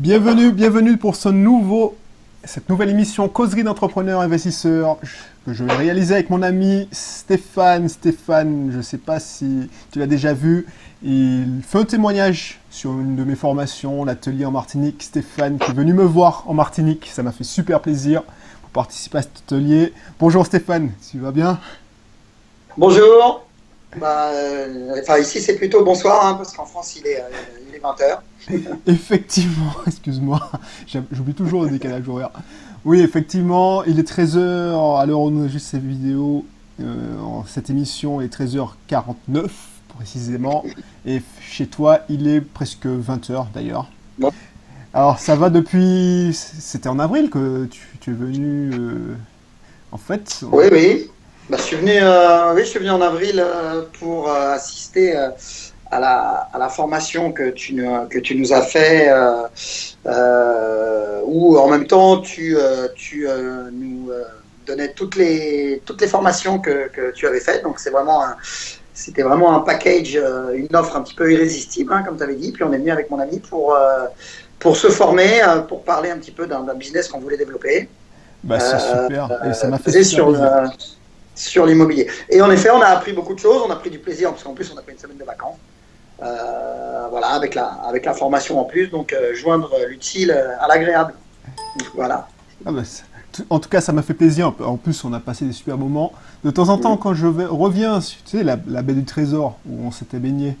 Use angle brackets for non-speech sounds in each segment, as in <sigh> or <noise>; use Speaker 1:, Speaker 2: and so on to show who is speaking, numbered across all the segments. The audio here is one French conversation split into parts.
Speaker 1: Bienvenue, bienvenue pour ce nouveau, cette nouvelle émission Causerie d'entrepreneurs investisseurs que je vais réaliser avec mon ami Stéphane. Stéphane, je ne sais pas si tu l'as déjà vu, il fait un témoignage sur une de mes formations, l'atelier en Martinique. Stéphane qui est venu me voir en Martinique, ça m'a fait super plaisir pour participer à cet atelier. Bonjour Stéphane, tu vas bien?
Speaker 2: Bonjour. Bah, euh, enfin, ici c'est plutôt bonsoir, hein, parce qu'en France il est, euh, 20h. <laughs>
Speaker 1: effectivement, <laughs> excuse-moi, j'oublie toujours le décalage horaire. Oui, effectivement, il est 13h à l'heure où on enregistre cette vidéo. Euh, cette émission est 13h49 précisément. Et chez toi, il est presque 20h d'ailleurs. Alors, ça va depuis. C'était en avril que tu, tu es venu. euh, En fait.
Speaker 2: Oui, oui. Bah, je, suis venu, euh, oui, je suis venu en avril euh, pour assister à, la, à la formation que tu, nous- que tu nous as fait, euh, euh, où en même temps tu, euh, tu euh, nous donnais toutes les, toutes les formations que, que tu avais faites. Donc c'est vraiment un- c'était vraiment un package, une offre un petit peu irrésistible, hein, comme tu avais dit. Puis on est venu avec mon ami pour, pour se former, pour parler un petit peu d'un d'un business qu'on voulait développer.
Speaker 1: Bah, c'est super. Et ça m'a fait
Speaker 2: sur sur l'immobilier. Et en effet, on a appris beaucoup de choses, on a pris du plaisir, parce qu'en plus, on a pris une semaine de vacances. Euh, voilà, avec la, avec la formation en plus, donc euh, joindre l'utile à l'agréable. Voilà.
Speaker 1: Ah en tout cas, ça m'a fait plaisir. En plus, on a passé des super moments. De temps en temps, quand je vais- reviens, tu sais, la, la baie du Trésor où on s'était baigné,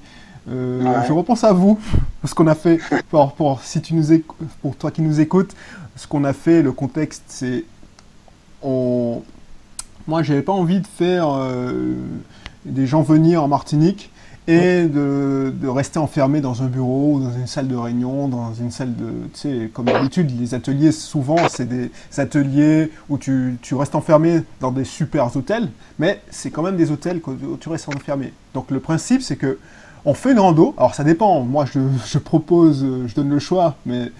Speaker 1: euh,
Speaker 2: Ouais.
Speaker 1: je repense à vous, <laughs> ce qu'on a fait. Pour, pour- si tu nous éc- pour toi qui nous écoutes, ce qu'on a fait, le contexte, c'est, on, moi, j'avais pas envie de faire euh, des gens venir en Martinique et de, de rester enfermé dans un bureau ou dans une salle de réunion, dans une salle de... Tu sais, comme d'habitude, les ateliers, souvent, c'est des ateliers où tu, tu restes enfermé dans des super hôtels, mais c'est quand même des hôtels où tu restes enfermé. Donc le principe, c'est que on fait une rando. Alors ça dépend. Moi, je, je propose, je donne le choix, mais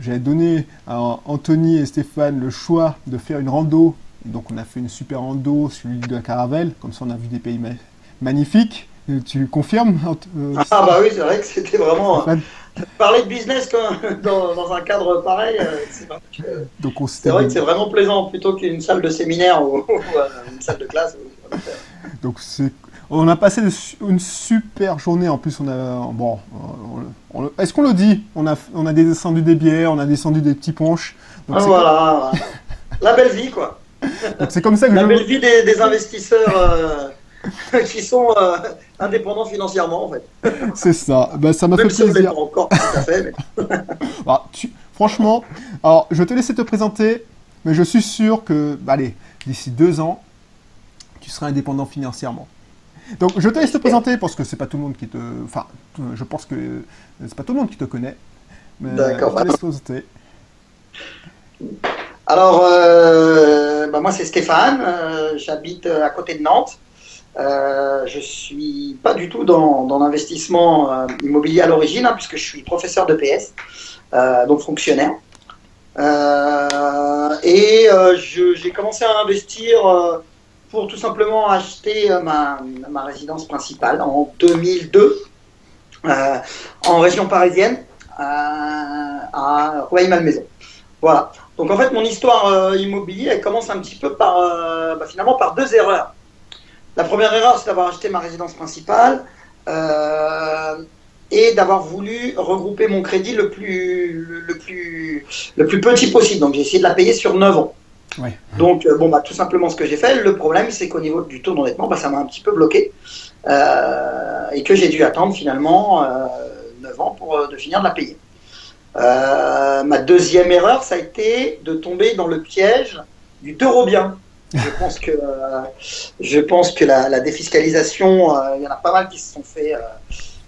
Speaker 1: j'ai donné à Anthony et Stéphane le choix de faire une rando. Et donc on a fait une super rando sur l'île de la Caravelle. Comme ça, on a vu des pays ma- magnifiques. Euh, Tu confirmes euh,
Speaker 2: Ah bah oui, c'est vrai que c'était vraiment...
Speaker 1: Stéphane
Speaker 2: Parler de business quand- <laughs> dans, dans un cadre pareil, euh, c'est vrai que c'est
Speaker 1: s'était
Speaker 2: vrai que c'est vraiment plaisant, plutôt qu'une salle de séminaire ou, <laughs> ou, euh, une salle de classe.
Speaker 1: Donc c'est, on a passé une super journée. En plus, on a bon, on- on- est-ce qu'on le dit? On a, on a descendu des bières, on a descendu des petits punchs. Donc
Speaker 2: Ah, voilà. La belle vie, quoi. <laughs>
Speaker 1: c'est comme ça que
Speaker 2: La
Speaker 1: je.
Speaker 2: belle vie des, des investisseurs euh, qui sont euh, indépendants financièrement, en fait. <laughs>
Speaker 1: C'est ça. Ben, ça m'a fait
Speaker 2: si
Speaker 1: plaisir.
Speaker 2: pas encore tout à fait. Mais... <laughs>
Speaker 1: Ah, tu- Franchement, alors je vais te laisser te présenter, mais je suis sûr que, bah, allez, d'ici deux ans, tu seras indépendant financièrement. Donc je te laisse te présenter parce que c'est pas tout le monde qui te, enfin, je pense que c'est pas tout le monde qui te connaît. Mais
Speaker 2: D'accord.
Speaker 1: je te laisse te présenter.
Speaker 2: Alors, euh, bah, moi, c'est Stéphane. euh, J'habite euh, à côté de Nantes. Euh, je suis pas du tout dans, l'investissement euh, immobilier à l'origine, hein, puisque je suis professeur de PS, euh, donc fonctionnaire. Et j'ai commencé à investir pour tout simplement acheter ma, résidence principale en 2002 euh, en région parisienne à Rueil-Malmaison. Voilà. Donc en fait, mon histoire immobilière, elle commence un petit peu par, bah, finalement, par deux erreurs. La première erreur, c'est d'avoir acheté ma résidence principale euh, et d'avoir voulu regrouper mon crédit le plus, le, le plus, le plus petit possible. Donc j'ai essayé de la payer sur 9 ans.
Speaker 1: Ouais.
Speaker 2: Donc euh, bon, bah, tout simplement ce que j'ai fait. Le problème, c'est qu'au niveau du taux d'endettement, bah, ça m'a un petit peu bloqué euh, et que j'ai dû attendre finalement euh, 9 ans pour de finir de la payer. Ma deuxième erreur, ça a été de tomber dans le piège du euro bien. Je pense que, euh, je pense que la, la défiscalisation, euh, il y en a pas mal qui se sont fait, euh,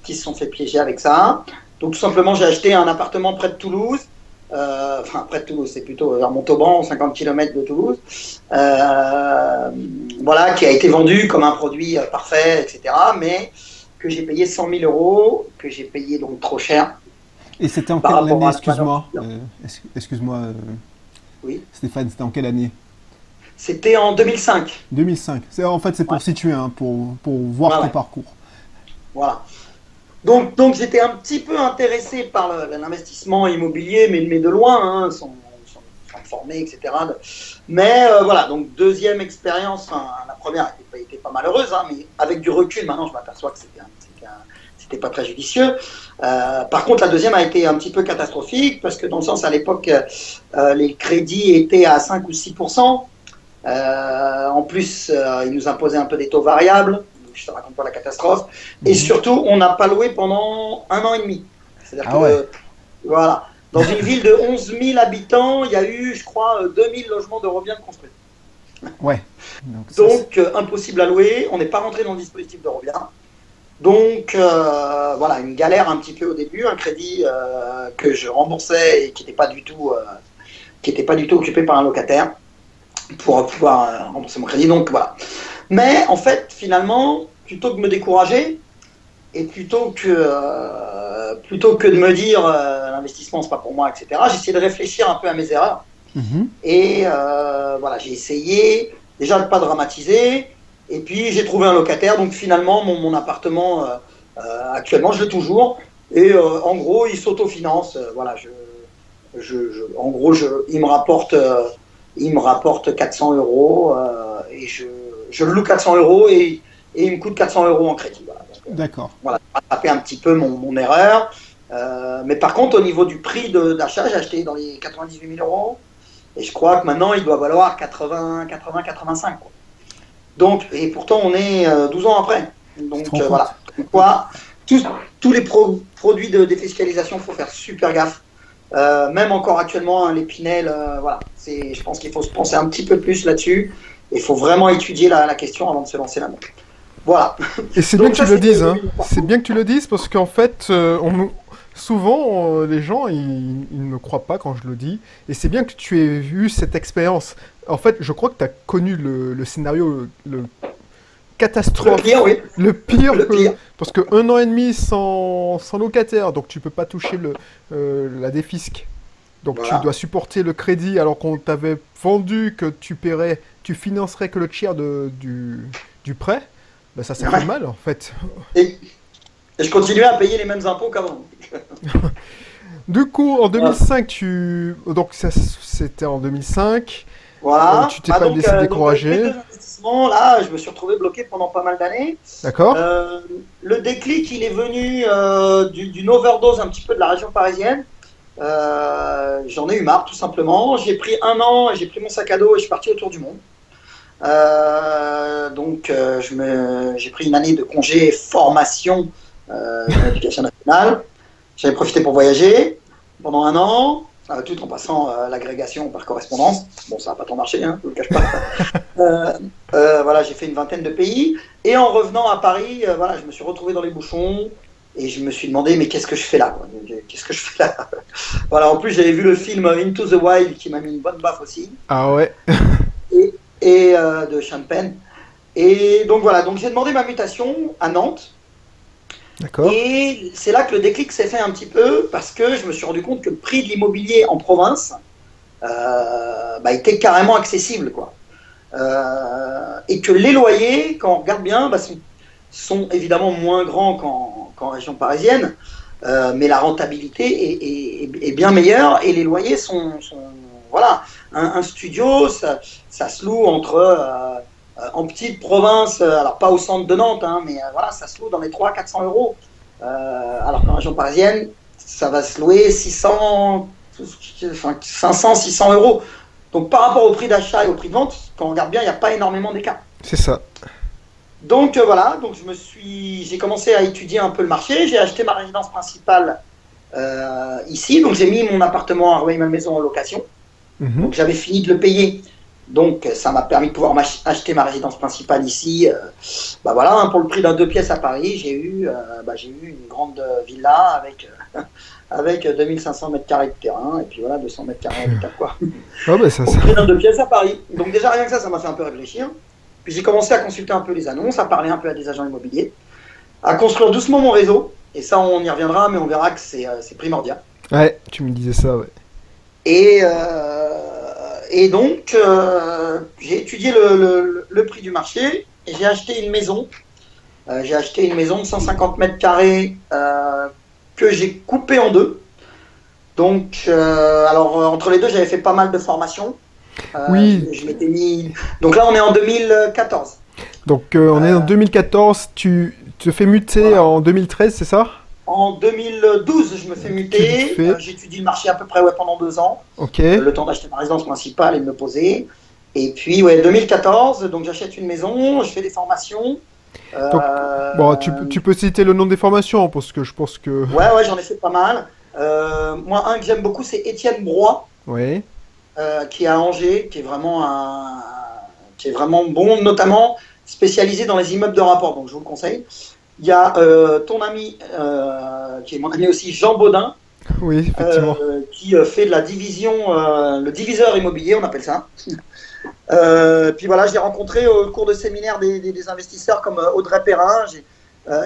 Speaker 2: qui se sont fait piéger avec ça. Donc tout simplement, j'ai acheté un appartement près de Toulouse. Enfin, près de Toulouse, c'est plutôt vers Montauban, 50 km de Toulouse. Voilà, qui a été vendu comme un produit parfait, etc. Mais que j'ai payé 100 000 euros, que j'ai payé donc trop cher.
Speaker 1: Et c'était en quelle année, excuse-moi Excuse-moi,
Speaker 2: Oui.
Speaker 1: Stéphane, c'était en quelle année?
Speaker 2: C'était en 2005.
Speaker 1: 2005. C'est, en fait, c'est pour
Speaker 2: Ouais.
Speaker 1: situer, hein, pour, pour voir ton parcours.
Speaker 2: Voilà. Donc, donc j'étais un petit peu intéressé par l'investissement immobilier, mais, mais de loin, hein, sans, sans, sans, former, etc. Mais euh, voilà, donc deuxième expérience, enfin, la première était, était pas malheureuse, hein, mais avec du recul, maintenant je m'aperçois que c'était c'était pas très judicieux. Euh, par contre, la deuxième a été un petit peu catastrophique parce que dans le sens à l'époque, euh, les crédits étaient à 5 ou 6 euh, En plus, euh, ils nous imposaient un peu des taux variables. Je te raconte pas la catastrophe. Et
Speaker 1: Mhm.
Speaker 2: surtout, on n'a pas loué pendant un an et demi. C'est-à-dire
Speaker 1: Ah
Speaker 2: que,
Speaker 1: ouais.
Speaker 2: voilà, dans une ville de 11 000 habitants, il y a eu, je crois, 2000 logements d'Eurobiens construits.
Speaker 1: Ouais. Donc,
Speaker 2: Donc, euh, impossible à louer. On n'est pas rentré dans le dispositif d'Eurovia. Donc, euh, voilà, une galère un petit peu au début, un crédit euh, que je remboursais et qui n'était pas du tout, euh, qui était pas du tout occupé par un locataire pour pouvoir euh, rembourser mon crédit. Donc voilà. Mais en fait, finalement, plutôt que de me décourager et plutôt que euh, plutôt que de me dire euh, l'investissement c'est pas pour moi, etc. J'ai essayé de réfléchir un peu à mes erreurs.
Speaker 1: Mhm.
Speaker 2: Et euh, voilà, j'ai essayé déjà de ne pas dramatiser. Et puis j'ai trouvé un locataire. Donc finalement, mon, mon appartement, actuellement, je l'ai toujours. Et en gros, il s'autofinance. Voilà, je, je, je- en gros, je, il me rapporte, il me rapporte 400 euros euh, et je, je le loue 400 euros et, et il me coûte 400 euros en crédit. Voilà. Euh,
Speaker 1: D'accord.
Speaker 2: voilà, rattraper un petit peu mon, mon erreur. Euh, mais par contre, au niveau du prix d'achat, j'ai acheté dans les 98 000 euros. Et je crois que maintenant, il doit valoir 80, 80, 85. quoi. Donc, et pourtant, on est euh, 12 ans après. Donc, euh, voilà. Quoi, tous, tous les pro- produits de défiscalisation, il faut faire super gaffe. Euh, même encore actuellement, hein, les Pinel, euh, voilà. C'est, je pense qu'il faut se penser un petit peu plus là-dessus. Il faut vraiment étudier la, la question avant de se lancer là-dedans. Voilà. <laughs>
Speaker 1: Et c'est bien que
Speaker 2: ça,
Speaker 1: tu le dises, hein. C'est bien que tu le dises parce qu'en fait, euh, on souvent, les gens, ils, ils ne me croient pas quand je le dis. Et c'est bien que tu aies eu cette expérience. En fait, je crois que tu as connu le, le scénario, le
Speaker 2: Le
Speaker 1: catastrophe,
Speaker 2: pire, oui.
Speaker 1: le pire,
Speaker 2: Le
Speaker 1: que- parce que un an et demi sans, sans locataire, donc tu peux pas toucher le, euh, la défisque. Donc
Speaker 2: Voilà.
Speaker 1: tu dois supporter le crédit alors qu'on t'avait vendu que tu paierais, tu financerais que le tiers de, du, du prêt. Ben ça, ça
Speaker 2: Ouais.
Speaker 1: mal en fait.
Speaker 2: Et, et je continuais à payer les mêmes impôts qu'avant. <laughs>
Speaker 1: Du coup, en 2005, tu. Donc, c'était en 2005.
Speaker 2: Voilà.
Speaker 1: Euh, tu t'es pas
Speaker 2: donc,
Speaker 1: laissé
Speaker 2: donc,
Speaker 1: décourager.
Speaker 2: Là, je me suis retrouvé bloqué pendant pas mal d'années.
Speaker 1: D'accord
Speaker 2: Euh, le déclic, il est venu euh, du- d'une overdose un petit peu de la région parisienne. Euh, J'en ai eu marre, tout simplement. J'ai pris un an, j'ai pris mon sac à dos et je suis parti autour du monde. Donc, j'ai pris une année de congé formation dans l'éducation nationale. J'avais profité pour voyager pendant un an, tout en passant l'agrégation par correspondance. Bon, ça n'a pas tant marché, hein, je ne le cache pas. <laughs> Euh, euh, voilà, j'ai fait une vingtaine de pays. Et en revenant à Paris, euh, voilà, je me suis retrouvé dans les bouchons et je me suis demandé, mais qu'est-ce que je fais là Qu'est-ce que je fais là? <laughs> Voilà, en plus, j'avais vu le film Into the Wild qui m'a mis une bonne baffe aussi,
Speaker 1: Ah ouais. <laughs>
Speaker 2: et euh, de Champagne. Et donc voilà, donc j'ai demandé ma mutation à Nantes. Et c'est là que le déclic s'est fait un petit peu parce que je me suis rendu compte que le prix de l'immobilier en province euh, bah, était carrément accessible. Quoi. Euh, et que les loyers, quand on regarde bien, bah, sont, évidemment moins grands qu'en région parisienne, euh, mais la rentabilité est, bien meilleure et les loyers sont. voilà, un, studio, ça se loue entre. Euh, en petite province, euh, alors pas au centre de Nantes, hein, mais euh, voilà, ça se loue dans les 300-400 euros. Alors qu'en région parisienne, ça va se louer 600, enfin, 500, 600 euros. Donc par rapport au prix d'achat et au prix de vente, quand on regarde bien, il n'y a pas énormément d'écart.
Speaker 1: C'est ça.
Speaker 2: Donc euh, voilà, donc je me suis, j'ai commencé à étudier un peu le marché. J'ai acheté ma résidence principale euh, ici, donc j'ai mis mon appartement à Rueil-Malmaison en location.
Speaker 1: Mhm.
Speaker 2: Donc j'avais fini de le payer. Donc ça m'a permis de pouvoir acheter ma résidence principale ici. Euh, bah voilà, hein, pour le prix d'un deux pièces à Paris, j'ai eu, euh, bah, j'ai eu une grande euh, villa avec euh, <laughs> avec 2500 mètres carrés de terrain et puis voilà 200 mètres carrés d'habitat quoi. <laughs>
Speaker 1: Bah ça,
Speaker 2: Pour le prix d'un deux pièces à Paris. Donc déjà rien que ça, ça m'a fait un peu réfléchir. Puis j'ai commencé à consulter un peu les annonces, à parler un peu à des agents immobiliers, à construire doucement mon réseau. Et ça, on y reviendra, mais on verra que c'est c'est primordial.
Speaker 1: Ouais, tu me disais ça, ouais.
Speaker 2: Et, euh, et donc, euh, j'ai étudié le, le- le prix du marché et j'ai acheté une maison Euh, j'ai acheté une maison de 150 mètres carrés euh, que j'ai coupée en deux. Donc, alors entre les deux, j'avais fait pas mal de formations.
Speaker 1: Oui.
Speaker 2: Je m'étais mis. Donc là, on est en 2014.
Speaker 1: Donc on est en 2014, tu te fais muter
Speaker 2: Voilà.
Speaker 1: en 2013, c'est ça?
Speaker 2: En 2012, je me fais muter. Euh, J'étudie le marché à peu près ouais, pendant deux ans.
Speaker 1: Ok.
Speaker 2: le temps d'acheter ma résidence principale et de me poser. Et puis, ouais, 2014, donc j'achète une maison, je fais des formations. Euh,
Speaker 1: Donc, Bon, tu, tu peux citer le nom des formations parce que je pense que.
Speaker 2: Ouais, ouais, j'en ai fait pas mal. Euh, moi, un que j'aime beaucoup, c'est Étienne Broy, euh, qui est à Angers, qui est vraiment un, qui est vraiment bon, notamment spécialisé dans les immeubles de rapport. Donc, je vous le conseille. Il y a euh, ton ami, euh, qui est mon ami aussi, Jean Baudin,
Speaker 1: Oui, effectivement.
Speaker 2: euh, qui fait de la division, le diviseur immobilier, on appelle ça. <laughs> Puis voilà, je l'ai rencontré au cours de séminaires des, des- des investisseurs comme Audrey Perrin, j'ai,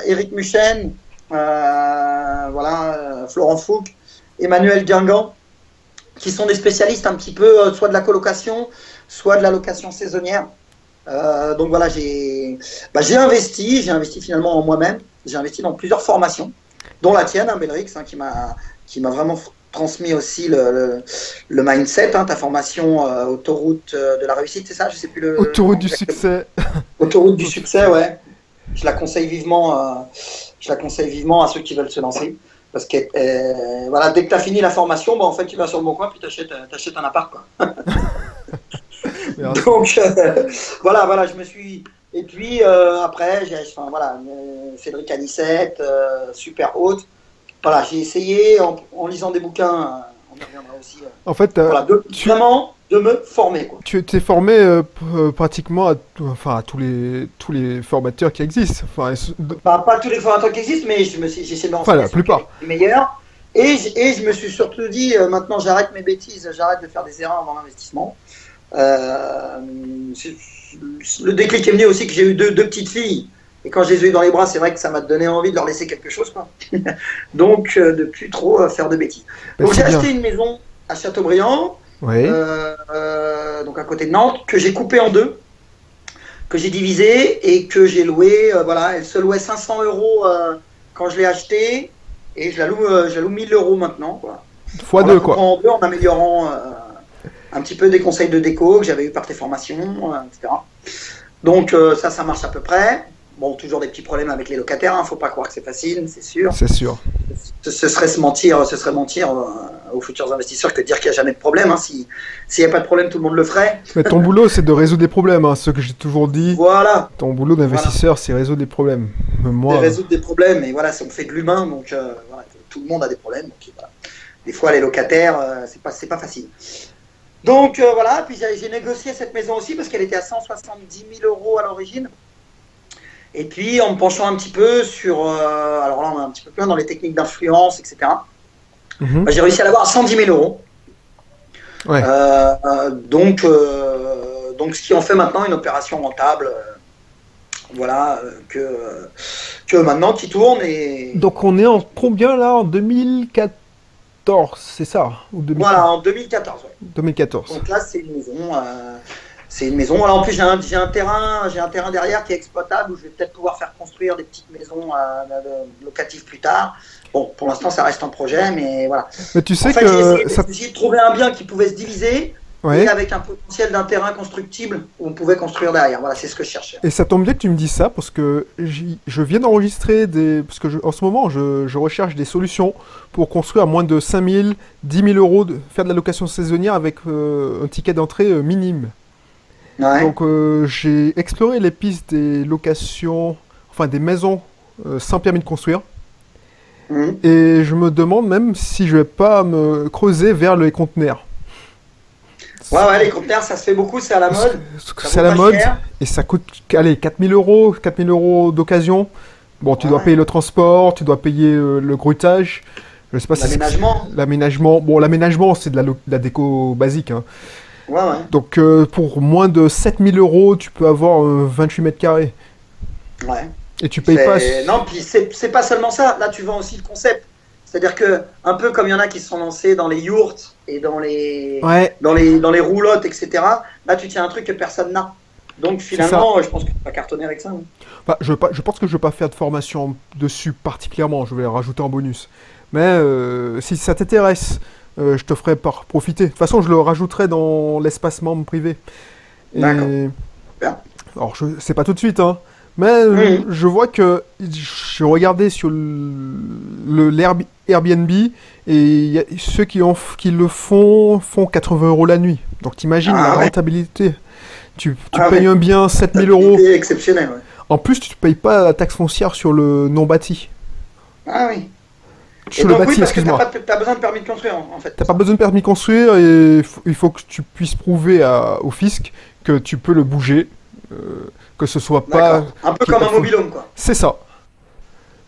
Speaker 2: Éric Muchen, voilà, Florent Fouque, Emmanuel Guingamp, qui sont des spécialistes un petit peu soit de la colocation, soit de la location saisonnière. Euh, donc voilà, j'ai bah, investi, j'ai investi finalement en moi-même, j'ai investi dans plusieurs formations, dont la tienne, hein, Belrix, hein, qui m'a vraiment transmis aussi le, le, le mindset, hein, ta formation euh, autoroute euh, de la réussite, c'est ça? Je sais plus le. <laughs>
Speaker 1: Autoroute du succès.
Speaker 2: Autoroute du succès, ouais. Je la conseille vivement. euh, je la conseille vivement à ceux qui veulent se lancer. Parce que voilà, dès que tu as fini la formation, bah, en fait, tu vas sur le bon coin puis tu achètes, un appart. Quoi. <laughs> <laughs> Donc euh, voilà, voilà, je me suis. Et puis euh, après, j'ai enfin, voilà, euh, Cédric Anissette, super haute. Voilà, j'ai essayé en, en lisant des bouquins, on y reviendra aussi.
Speaker 1: En fait,
Speaker 2: voilà, de-
Speaker 1: tu-
Speaker 2: vraiment de me former. Quoi.
Speaker 1: tu t'es formé euh, pratiquement à, enfin, à tous, les, tous les formateurs qui existent. Enfin,
Speaker 2: Bah, pas tous les formateurs qui existent, mais je me suis, j'ai essayé de renseigner
Speaker 1: la plupart.
Speaker 2: les meilleurs. Et, et je me suis surtout dit, euh, maintenant j'arrête mes bêtises, j'arrête de faire des erreurs dans l'investissement. Euh, le déclic est venu aussi que j'ai eu deux, deux petites filles. Et quand je les ai eues dans les bras, c'est vrai que ça m'a donné envie de leur laisser quelque chose. Quoi. <laughs> Donc, euh, de plus trop euh, faire de bêtises.
Speaker 1: bah,
Speaker 2: Donc, j'ai acheté une maison à Châteaubriand, euh, euh, donc à côté de Nantes, que j'ai coupée en deux, que j'ai divisée et que j'ai loué. euh, voilà, elle se louait 500 euros quand je l'ai achetée et je la loue, je la loue 1000 euros maintenant. Quoi.
Speaker 1: Fois
Speaker 2: En
Speaker 1: deux, quoi.
Speaker 2: En deux, en améliorant un petit peu des conseils de déco que j'avais eu par tes formations, euh, etc. Donc euh, ça, ça marche à peu près. Bon, toujours des petits problèmes avec les locataires, hein, faut pas croire que c'est facile, c'est sûr
Speaker 1: C'est sûr.
Speaker 2: ce, ce serait se mentir, ce serait mentir euh, aux futurs investisseurs que de dire qu'il n'y a jamais de problème. hein. Si- S'il n'y a pas de problème, tout le monde le ferait.
Speaker 1: Mais ton boulot, c'est de résoudre des problèmes. Hein. Ce que j'ai toujours dit,
Speaker 2: Voilà,
Speaker 1: ton boulot d'investisseur, c'est résoudre des problèmes.
Speaker 2: De
Speaker 1: Moi,
Speaker 2: résoudre des problèmes. Et voilà, on fait de l'humain, donc euh, voilà, tout le monde a des problèmes. Donc, voilà. Des fois, les locataires, euh, c'est pas, c'est pas facile. Donc euh, voilà, puis j'ai négocié cette maison aussi parce qu'elle était à 170 000 euros à l'origine. Et puis en me penchant un petit peu sur, euh, alors là on est un petit peu plus dans les techniques d'influence, etc.
Speaker 1: Mhm.
Speaker 2: Bah, j'ai réussi à l'avoir à 110 000 euros.
Speaker 1: Ouais.
Speaker 2: Euh, donc, donc, ce qui en fait maintenant une opération rentable, voilà, que, que maintenant qui tourne et
Speaker 1: Donc on est en combien là En 2014, c'est ça Ou 2000
Speaker 2: voilà en 2014. ouais.
Speaker 1: 2014.
Speaker 2: Donc là, c'est une maison. euh, c'est une maison. En plus, j'ai un, terrain, j'ai un terrain derrière qui est exploitable où je vais peut-être pouvoir faire construire des petites maisons euh, locatives plus tard. Bon, pour l'instant, ça reste un projet, mais voilà.
Speaker 1: Mais tu sais
Speaker 2: en fait,
Speaker 1: que ça...
Speaker 2: j'ai essayé de trouver un bien qui pouvait se diviser
Speaker 1: Ouais.
Speaker 2: et avec un potentiel d'un terrain constructible où on pouvait construire derrière. Voilà, c'est ce que je cherchais.
Speaker 1: Et ça tombe bien que tu me dises ça parce que je viens d'enregistrer des. Parce que je- en ce moment, je, je recherche des solutions pour construire à moins de 5 000, 10 000 euros, de, faire de la location saisonnière avec euh, un ticket d'entrée euh, minime.
Speaker 2: Ouais.
Speaker 1: Donc euh, j'ai exploré les pistes des locations, enfin des maisons sans permis de construire.
Speaker 2: Mhm.
Speaker 1: Et je me demande même si je vais pas me creuser vers les conteneurs.
Speaker 2: Ouais, ouais, les conteneurs, ça se fait beaucoup, c'est à la mode.
Speaker 1: C'est à la mode
Speaker 2: cher.
Speaker 1: et ça coûte allez, 4000 euros, 4000 euros d'occasion. Bon, tu dois payer le transport, tu dois payer euh, le grutage. Je sais pas si c'est-
Speaker 2: L'aménagement.
Speaker 1: L'aménagement. Bon, l'aménagement, c'est de la, de la déco basique. hein.
Speaker 2: Ouais, ouais.
Speaker 1: Donc, euh, pour moins de 7000 euros, tu peux avoir euh, 28 mètres carrés.
Speaker 2: ouais.
Speaker 1: Et tu payes pas.
Speaker 2: Non, puis c'est pas seulement ça. Là, tu vends aussi le concept. C'est-à-dire que, un peu comme il y en a qui se sont lancés dans les yurts et dans les,
Speaker 1: Ouais,
Speaker 2: dans les, dans les roulottes, etc. Là, tu tiens un truc que personne n'a. Donc finalement, je pense que tu vas cartonner avec ça. hein.
Speaker 1: Bah, je, je pense que je ne vais pas faire de formation dessus particulièrement, je vais rajouter en bonus. Mais euh, si ça t'intéresse, euh, je te ferai par profiter. De toute façon, je le rajouterai dans l'espace membre privé.
Speaker 2: D'accord.
Speaker 1: Alors, je sais pas tout de suite, hein. Mais euh, je vois que je regardais sur le, Airbnb et ceux qui, qui, le font font 80 euros la nuit. Donc t'imagines ah la rentabilité. Tu, tu ah payes un bien 7000 euros.
Speaker 2: C'est exceptionnel.
Speaker 1: En plus, tu ne payes pas la taxe foncière sur le non bâti.
Speaker 2: Ah oui.
Speaker 1: Sur le bâti, excuse-moi.
Speaker 2: Tu n'as pas besoin de permis de construire en fait.
Speaker 1: T'as pas besoin de permis de construire et il faut que tu puisses prouver au fisc que tu peux le bouger. Euh, que ce soit pas.
Speaker 2: Un peu comme un mobilhome, quoi.
Speaker 1: C'est ça.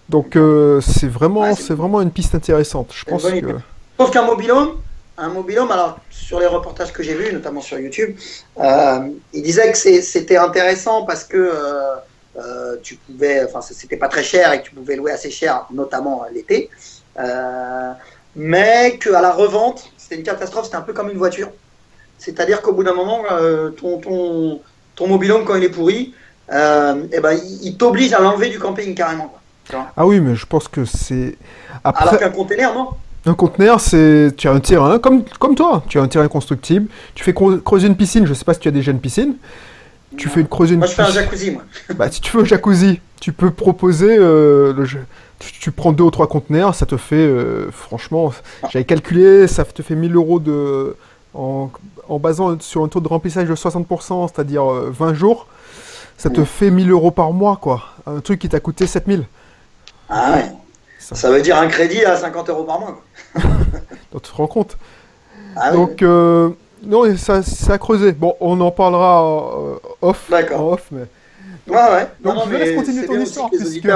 Speaker 1: Donc euh, c'est vraiment, c'est vraiment une piste intéressante. Je pense que.
Speaker 2: Sauf qu'un mobilhome, un mobilhome, alors sur les reportages que j'ai vus, notamment sur YouTube, euh, il disait que c'était intéressant parce que euh, tu pouvais, enfin c'était pas très cher et que tu pouvais louer assez cher, notamment l'été, mais qu'à la revente, c'était une catastrophe, c'était un peu comme une voiture. C'est-à-dire qu'au bout d'un moment, ton, ton ton mobilhome, quand il est pourri, euh, eh ben, il, t'oblige à l'enlever du camping carrément.
Speaker 1: ah oui, mais je pense que c'est.
Speaker 2: Après... Alors qu'un conteneur, non
Speaker 1: un conteneur, c'est tu as un terrain comme, comme toi, tu as un terrain constructible, tu fais creuser une piscine, je sais pas si tu as déjà une piscine. Tu fais creuser une
Speaker 2: Moi je fais un jacuzzi moi. <laughs>
Speaker 1: bah, si tu fais un jacuzzi, tu peux proposer euh, le jeu. Tu, prends deux ou trois conteneurs, ça te fait euh, franchement, ah. j'avais calculé, ça te fait 1000 euros de en, basant sur un taux de remplissage de 60%, c'est-à-dire 20 euh, jours, ça te fait 1000 euros par mois, quoi. Un truc qui t'a coûté 7000.
Speaker 2: Ah ouais. Ça... veut dire un crédit à 50 euros par mois.
Speaker 1: Donc <laughs> tu te rends compte. Ah Donc, euh, non, ça, ça a creusé. Bon, on en parlera euh, off.
Speaker 2: D'accord.
Speaker 1: Off, mais...
Speaker 2: ouais, ouais.
Speaker 1: Donc, non, je vais laisser continuer ton histoire. Puisque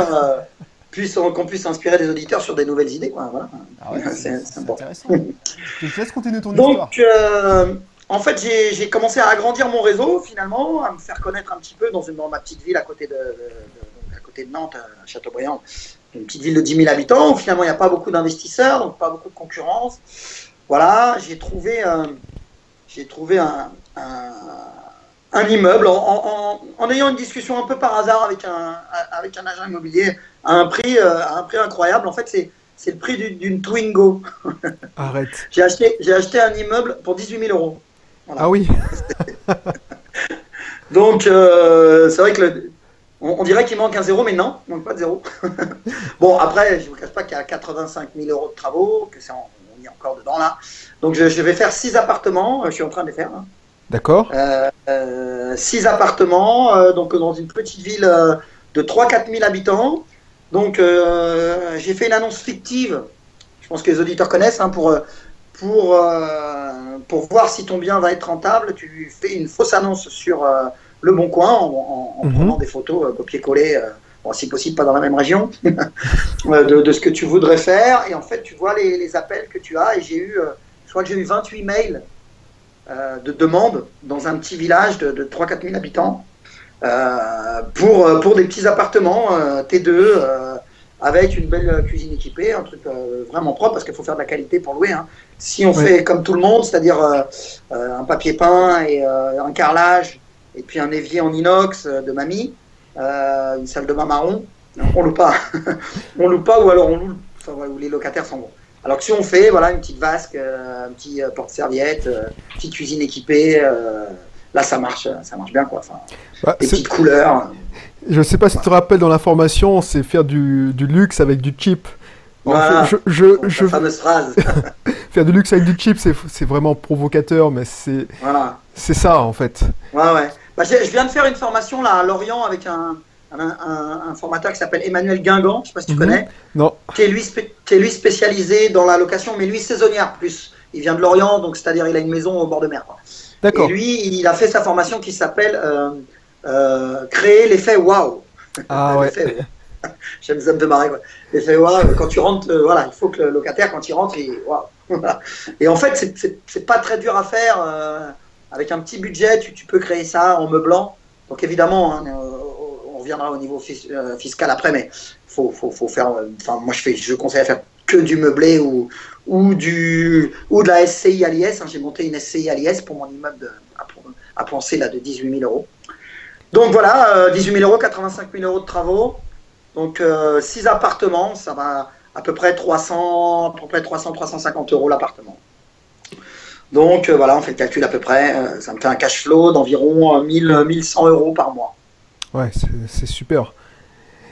Speaker 2: qu'on puisse inspirer des auditeurs sur des nouvelles idées. Quoi. Voilà.
Speaker 1: Ah ouais, <laughs> c'est intéressant. je te laisse continuer ton
Speaker 2: Donc, histoire. Euh, en fait, j'ai commencé à agrandir mon réseau finalement, à me faire connaître un petit peu dans, une, dans ma petite ville à côté de, à côté de Nantes, à Châteaubriand, une petite ville de 10 000 habitants où finalement il n'y a pas beaucoup d'investisseurs, donc pas beaucoup de concurrence. Voilà, j'ai trouvé, euh, j'ai trouvé un, un immeuble en, ayant une discussion un peu par hasard avec un, avec un agent immobilier à un prix, euh, un prix incroyable. En fait, c'est, c'est le prix d'une Twingo. <laughs>
Speaker 1: Arrête.
Speaker 2: j'ai, acheté, j'ai acheté un immeuble pour 18 000 euros.
Speaker 1: Ah oui <laughs>
Speaker 2: Donc, euh, c'est vrai que on, dirait qu'il manque un zéro, mais non, il manque pas de zéro. <laughs> bon, après, je ne vous cache pas qu'il y a 85 000 euros de travaux, que c'est on est encore dedans là. Donc, je, vais faire six appartements, je suis en train de les faire. Hein.
Speaker 1: D'accord.
Speaker 2: Euh, euh, six appartements, euh, donc dans une petite ville de 3-4 000 habitants. Donc j'ai fait une annonce fictive, je pense que les auditeurs connaissent, hein, pour, pour, pour voir si ton bien va être rentable. Tu fais une fausse annonce sur Le Bon Coin en, mhm. prenant des photos copier-coller. si possible pas dans la même région, <laughs> de, ce que tu voudrais faire. Et en fait, tu vois les, les appels que tu as. Et j'ai eu, je crois que j'ai eu 28 mails euh, de demandes dans un petit village de, de 3-4 000 habitants euh, pour, euh, pour des petits appartements T2 avec une belle cuisine équipée, un truc vraiment propre parce qu'il faut faire de la qualité pour louer. Hein. Si on fait comme tout le monde, c'est-à-dire un papier peint et un carrelage et puis un évier en inox de mamie, une salle de bain marron, on loue pas. <laughs> on loue pas ou alors on loue, enfin, où les locataires sont bons. Alors que si on fait voilà, une petite vasque, euh, un petit euh, porte-serviette, euh, une petite cuisine équipée, là ça marche, ça marche bien quoi. Enfin, bah, des petites couleurs.
Speaker 1: Je ne sais pas si tu te rappelles dans l'information, c'est faire du, du, luxe avec du cheap.
Speaker 2: Voilà, je, je, je... fameuse phrase. <laughs>
Speaker 1: faire du luxe avec du cheap, c'est vraiment provocateur, mais c'est
Speaker 2: voilà.
Speaker 1: ça en fait.
Speaker 2: Ouais, ouais. Bah, je viens de faire une formation là à Lorient avec un, un, formateur qui s'appelle Emmanuel Guingamp, je ne sais pas si tu mhm. connais.
Speaker 1: Non.
Speaker 2: Qui est, lui, lui spécialisé dans la location, mais lui saisonnière plus. Il vient de Lorient, donc c'est-à-dire il a une maison au bord de mer.
Speaker 1: D'accord.
Speaker 2: Et lui, il a fait sa formation qui s'appelle euh, euh, Créer l'effet waouh.
Speaker 1: Ah <laughs> ouais.
Speaker 2: J'aime ça me fait marrer. L'effet waouh, quand tu rentres, euh, voilà, il faut que le locataire, quand il rentre, il waouh. <laughs> Et en fait, c'est pas très dur à faire. avec un petit budget, tu, tu, peux créer ça en meublant. Donc évidemment, hein, reviendra au niveau euh, fiscal après, mais faut, faut, faut faire. Euh, enfin, moi, je fais, je conseille à faire que du meublé ou, ou, du, ou de la SCI à l'IS. Hein. J'ai monté une SCI à l'IS pour mon immeuble à, penser là, de 18 000 euros. Donc voilà, 18 000 euros, 85 000 euros de travaux. Donc 6 appartements, ça va à peu près 300, à peu près 300, 350 euros l'appartement. Donc euh, voilà, on fait le calcul à peu près. Euh, ça me fait un cash flow d'environ 1000, euh, 1100 euros par mois.
Speaker 1: Ouais, c'est super.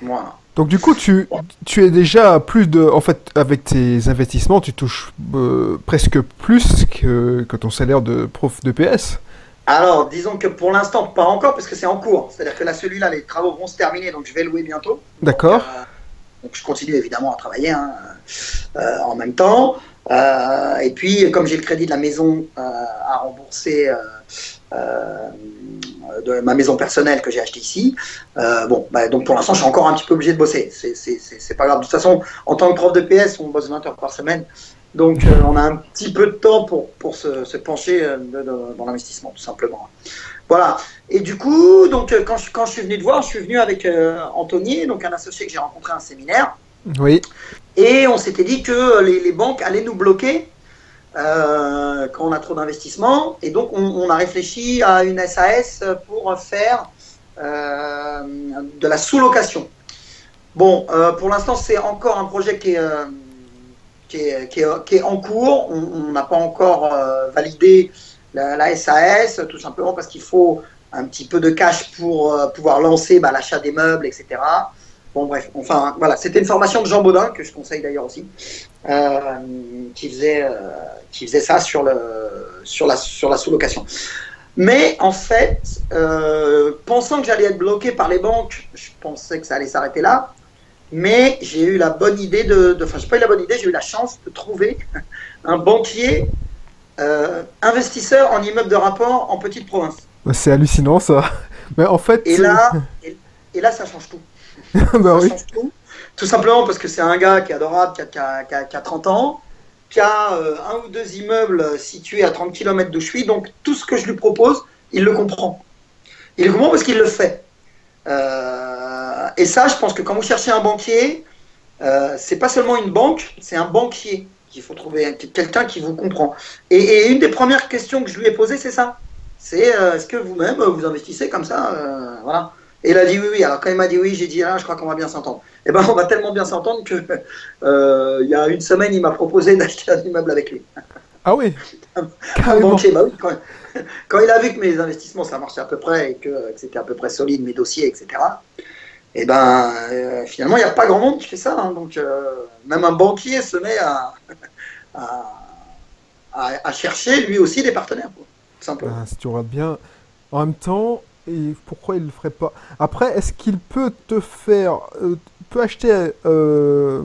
Speaker 1: Voilà. Donc du coup, tu, tu es déjà plus de... En fait, avec tes investissements, tu touches presque plus que, que, ton salaire de prof de PS.
Speaker 2: Alors, disons que pour l'instant, pas encore, parce que c'est en cours. C'est-à-dire que là, celui-là, les travaux vont se terminer, donc je vais louer bientôt.
Speaker 1: D'accord.
Speaker 2: Donc, je continue évidemment à travailler hein, en même temps. Euh, et puis, comme j'ai le crédit de la maison euh, à rembourser, euh, de ma maison personnelle que j'ai achetée ici, bon, bah, donc pour l'instant, je suis encore un petit peu obligé de bosser. C'est pas grave. De toute façon, en tant que prof de PS, on bosse 20 heures par semaine. Donc, on a un petit peu de temps pour, pour se, pencher dans l'investissement, tout simplement. Voilà. Et du coup, donc, quand, je, quand je suis venu te voir, je suis venu avec Anthony, donc un associé que j'ai rencontré à un séminaire.
Speaker 1: Oui.
Speaker 2: Et on s'était dit que les, banques allaient nous bloquer euh, quand on a trop d'investissements. Et donc, on, a réfléchi à une SAS pour faire euh, de la sous-location. Bon, euh, pour l'instant, c'est encore un projet qui est, qui est, en cours. On n'a pas encore validé la, SAS, tout simplement parce qu'il faut un petit peu de cash pour pouvoir lancer bah, l'achat des meubles, etc. Bon, bref, enfin, voilà, c'était une formation de Jean Baudin, que je conseille d'ailleurs aussi, euh, qui, faisait, euh, qui faisait ça sur, le, sur la, sur la sous-location. Mais en fait, euh, pensant que j'allais être bloqué par les banques, je pensais que ça allait s'arrêter là. Mais j'ai eu la bonne idée de. Enfin, je n'ai pas eu la bonne idée, j'ai eu la chance de trouver <laughs> un banquier investisseur en immeuble de rapport en petite province.
Speaker 1: C'est hallucinant ça. <laughs> Mais en fait.
Speaker 2: Et là, <laughs> et là, ça change tout.
Speaker 1: bah oui.
Speaker 2: tout. simplement parce que c'est un gars qui est adorable, qui a, qui a, 30 ans, qui a euh, un ou deux immeubles situés à 30 km d'où je suis, donc tout ce que je lui propose, il le comprend. Il le comprend parce qu'il le fait. Euh, et ça, je pense que quand vous cherchez un banquier, euh, c'est pas seulement une banque, c'est un banquier qu'il faut trouver, quelqu'un qui vous comprend. Et, une des premières questions que je lui ai posées, c'est ça. C'est est-ce que vous-même vous investissez comme ça Voilà. Et il a dit oui, oui. Alors quand il m'a dit oui, j'ai dit ah, je crois qu'on va bien s'entendre. Et eh ben <laughs> on va tellement bien s'entendre que euh, il y a une semaine, il m'a proposé d'acheter un immeuble avec lui.
Speaker 1: Ah oui. <laughs>
Speaker 2: un banquier, bah oui. <laughs> Quand, il a vu que mes investissements ça marchait à peu près et que, c'était à peu près solide mes dossiers, etc. Et eh ben euh, finalement il n'y a pas grand monde qui fait ça. Hein. donc euh, même un banquier se met à, à, chercher lui aussi des partenaires.
Speaker 1: simplement. Ah, si tu regardes bien, en même temps et pourquoi il le ferait pas? Après, est-ce qu'il peut te faire, euh, peut acheter euh,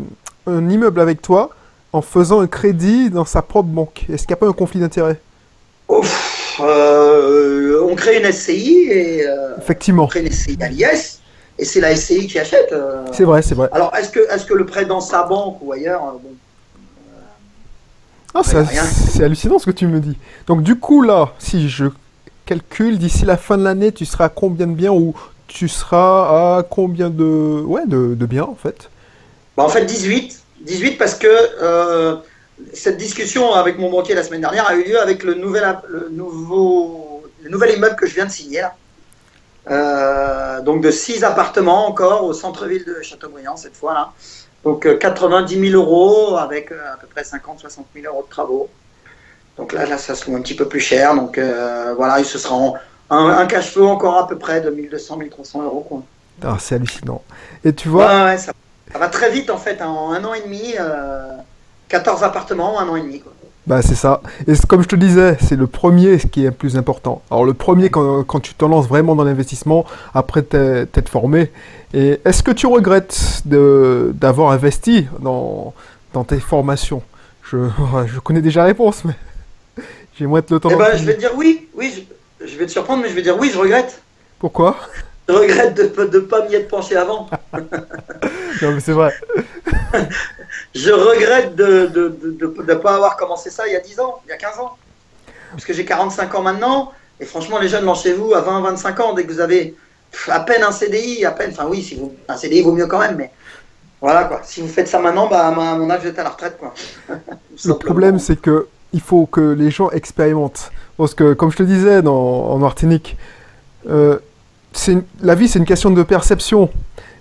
Speaker 1: un immeuble avec toi en faisant un crédit dans sa propre banque? Est-ce qu'il n'y a pas un conflit d'intérêt
Speaker 2: euh, On crée une SCI et
Speaker 1: effectivement,
Speaker 2: on crée une SCI à l'IS et c'est la SCI qui achète.
Speaker 1: C'est vrai, c'est vrai.
Speaker 2: Alors, est-ce que, est que le prêt dans sa banque ou ailleurs, bon,
Speaker 1: ah, c'est hallucinant ce que tu me dis. Donc du coup là, si je calcul, d'ici la fin de l'année, tu seras à combien de biens ou tu seras à combien de, ouais, de, de biens en fait?
Speaker 2: Bah, En fait, 18. 18 parce que euh, cette discussion avec mon banquier la semaine dernière a eu lieu avec le nouvel, le nouveau, nouvel immeuble que je viens de signer. Euh, donc de 6 appartements encore au centre-ville de Châteaubriand cette fois-là. Donc 90 euh, 000 euros avec à peu près 50-60 000 euros de travaux. Donc là, là, ça se trouve un petit peu plus cher. Donc euh, voilà, il se sera un, cash flow encore à peu près de 1200-1300 euros. Quoi.
Speaker 1: Ah, c'est hallucinant. Et tu vois.
Speaker 2: Ouais, ça, va très vite en fait. Hein. En un an et demi, 14 euh, appartements, un an et demi. Quoi.
Speaker 1: Bah c'est ça. Et comme je te disais, c'est le premier qui est le plus important. Alors le premier quand, quand tu te lances vraiment dans l'investissement, après t'être formé. Et est-ce que tu regrettes d'avoir investi dans, dans tes formations? Je, <laughs> je connais déjà la réponse, mais... J'ai moins le temps.
Speaker 2: Eh ben, je vais te dire oui, oui, je, vais te surprendre, mais je vais dire oui, je regrette.
Speaker 1: Pourquoi?
Speaker 2: Je regrette de ne pas m'y être penché avant. <laughs>
Speaker 1: non, mais c'est vrai. <laughs>
Speaker 2: je regrette de ne pas avoir commencé ça il y a 10 ans, il y a 15 ans. Parce que j'ai 45 ans maintenant, et franchement, les jeunes, lancez-vous à 20-25 ans, dès que vous avez à peine un CDI, à peine, enfin oui, si vous, un CDI vaut mieux quand même, mais voilà quoi. Si vous faites ça maintenant, bah, à mon âge, vous êtes à la retraite quoi. <laughs>
Speaker 1: Le problème, c'est que il faut que les gens expérimentent. Parce que, comme je te disais dans, en Martinique, euh, la vie, c'est une question de perception.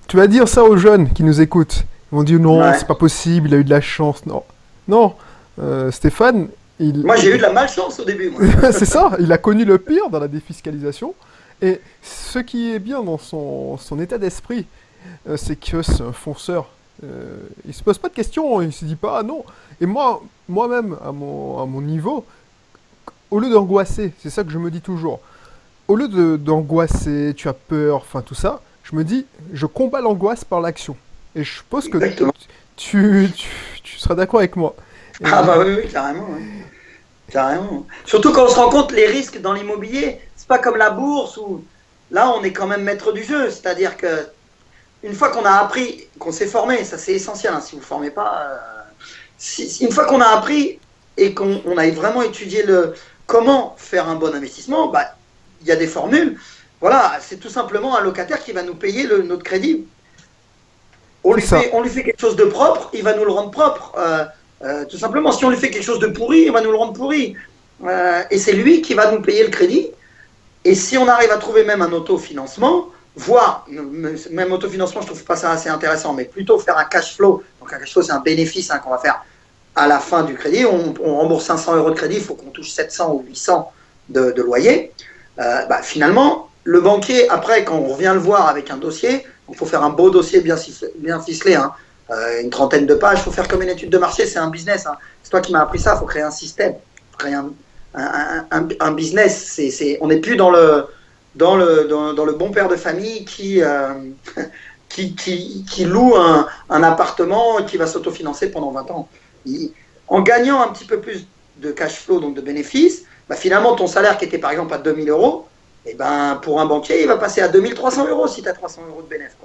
Speaker 1: Tu vas dire ça aux jeunes qui nous écoutent. Ils vont dire non, c'est pas possible, il a eu de la chance. Non, non. Euh, Stéphane, il.
Speaker 2: Moi, j'ai eu de la malchance au début. <laughs>
Speaker 1: c'est ça. Il a connu le pire dans la défiscalisation. Et ce qui est bien dans son, son état d'esprit, euh, c'est que c'est un fonceur. Euh, il se pose pas de questions, il se dit pas ah non. Et moi, moi-même, à mon, à mon niveau, au lieu d'angoisser, c'est ça que je me dis toujours. Au lieu d'angoisser, tu as peur, enfin tout ça, je me dis, je combats l'angoisse par l'action. Et je suppose que tu, tu, seras d'accord avec moi.
Speaker 2: ah bah oui, oui carrément. Carrément. Surtout quand on se rend compte les risques dans l'immobilier, c'est pas comme la bourse où là on est quand même maître du jeu. C'est-à-dire que une fois qu'on a appris, qu'on s'est formé, ça c'est essentiel. Hein, si vous ne formez pas, euh, une fois qu'on a appris et qu'on a vraiment étudié le comment faire un bon investissement, bah il y a des formules. Voilà, c'est tout simplement un locataire qui va nous payer le, notre crédit. On lui, fait, on lui fait quelque chose de propre, il va nous le rendre propre. Euh, euh, tout simplement, si on lui fait quelque chose de pourri, il va nous le rendre pourri. et c'est lui qui va nous payer le crédit. Et si on arrive à trouver même un autofinancement, voire même autofinancement, je trouve pas ça assez intéressant, mais plutôt faire un cash flow. Donc un cash flow, c'est un bénéfice hein, qu'on va faire à la fin du crédit. On, rembourse 500 euros de crédit, il faut qu'on touche 700 ou 800 de, loyer. Euh, bah, finalement, le banquier, après, quand on revient le voir avec un dossier, il faut faire un beau dossier bien, ficelé, hein. euh, une trentaine de pages, il faut faire comme une étude de marché, c'est un business. Hein. C'est toi qui m'as appris ça, il faut créer un système, créer un, business. C'est, on n'est plus dans le, dans, le, dans, le bon père de famille qui, euh, <laughs> qui, qui, qui, loue un, un appartement et qui va s'autofinancer pendant 20 ans. en gagnant un petit peu plus de cash flow, donc de bénéfices, bah finalement ton salaire qui était par exemple à 2000 euros, et eh ben, pour un banquier, il va passer à 2300 euros si tu as 300 euros de bénéfice.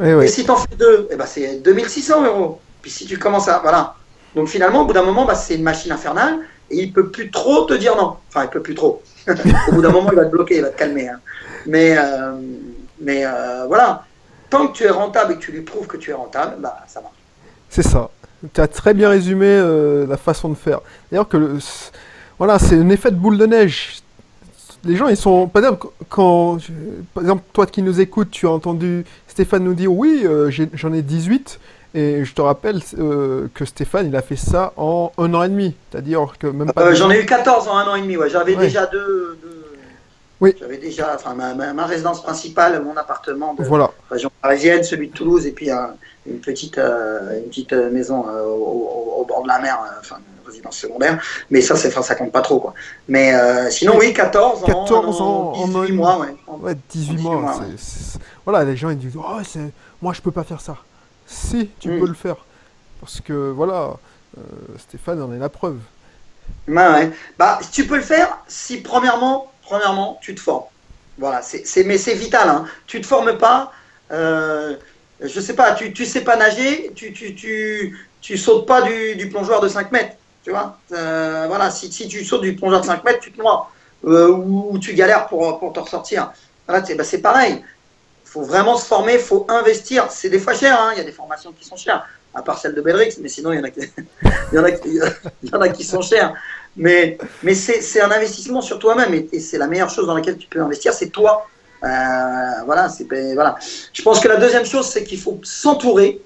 Speaker 2: Et si tu en fais deux, et eh ben, c'est 2600 euros. Puis si tu commences à. Voilà. Donc finalement, au bout d'un moment, bah, c'est une machine infernale et il peut plus trop te dire non. Enfin, il peut plus trop. Au bout d'un moment, il va te bloquer, il va te calmer. Hein. Mais, euh, mais euh, voilà, tant que tu es rentable et que tu lui prouves que tu es rentable, bah, ça marche.
Speaker 1: C'est ça. Tu as très bien résumé euh, la façon de faire. D'ailleurs, que voilà, c'est un effet de boule de neige. Les gens, ils sont. Par exemple, quand. Par exemple, toi qui nous écoutes, tu as entendu Stéphane nous dire oui, j'en ai 18. Et je te rappelle que Stéphane, il a fait ça en un an et demi. C'est-à-dire que même
Speaker 2: pas. J'en ai eu 14 en un an et demi, ouais. J'avais déjà deux, oui. J'avais déjà enfin, ma, résidence principale, mon appartement de
Speaker 1: voilà.
Speaker 2: région parisienne, celui de Toulouse, et puis une, petite, euh, une petite euh, maison euh, au, bord de la mer, enfin une résidence secondaire. Mais ça, c'est, enfin, ça compte pas trop. Quoi. Mais sinon, oui, 14,
Speaker 1: 14
Speaker 2: ans, en, 18 mois. Ouais,
Speaker 1: ouais 18 mois. Voilà, les gens ils disent oh, Moi, je peux pas faire ça. Si, tu mm. peux le faire. Parce que voilà, Stéphane en est la preuve.
Speaker 2: Bah, ouais. bah, tu peux le faire si, premièrement, premièrement, tu te formes. Voilà, c'est, mais c'est vital. Hein. Tu te formes pas, euh, je sais pas, tu, tu sais pas nager, tu, tu, tu, tu sautes pas du, plongeoir de 5 mètres. Tu vois euh, Voilà, si, si, tu sautes du plongeoir de 5 mètres, tu te noies. Euh, ou, tu galères pour, pour te ressortir. Voilà, c'est, bah, c'est pareil. Faut vraiment se former, il faut investir. C'est des fois cher, hein. il y a des formations qui sont chères, à part celle de Bedrix, mais sinon il y en a qui, sont chères. Mais, mais c'est un investissement sur toi-même et, c'est la meilleure chose dans laquelle tu peux investir, c'est toi. Euh, voilà, ben, voilà. Je pense que la deuxième chose, c'est qu'il faut s'entourer.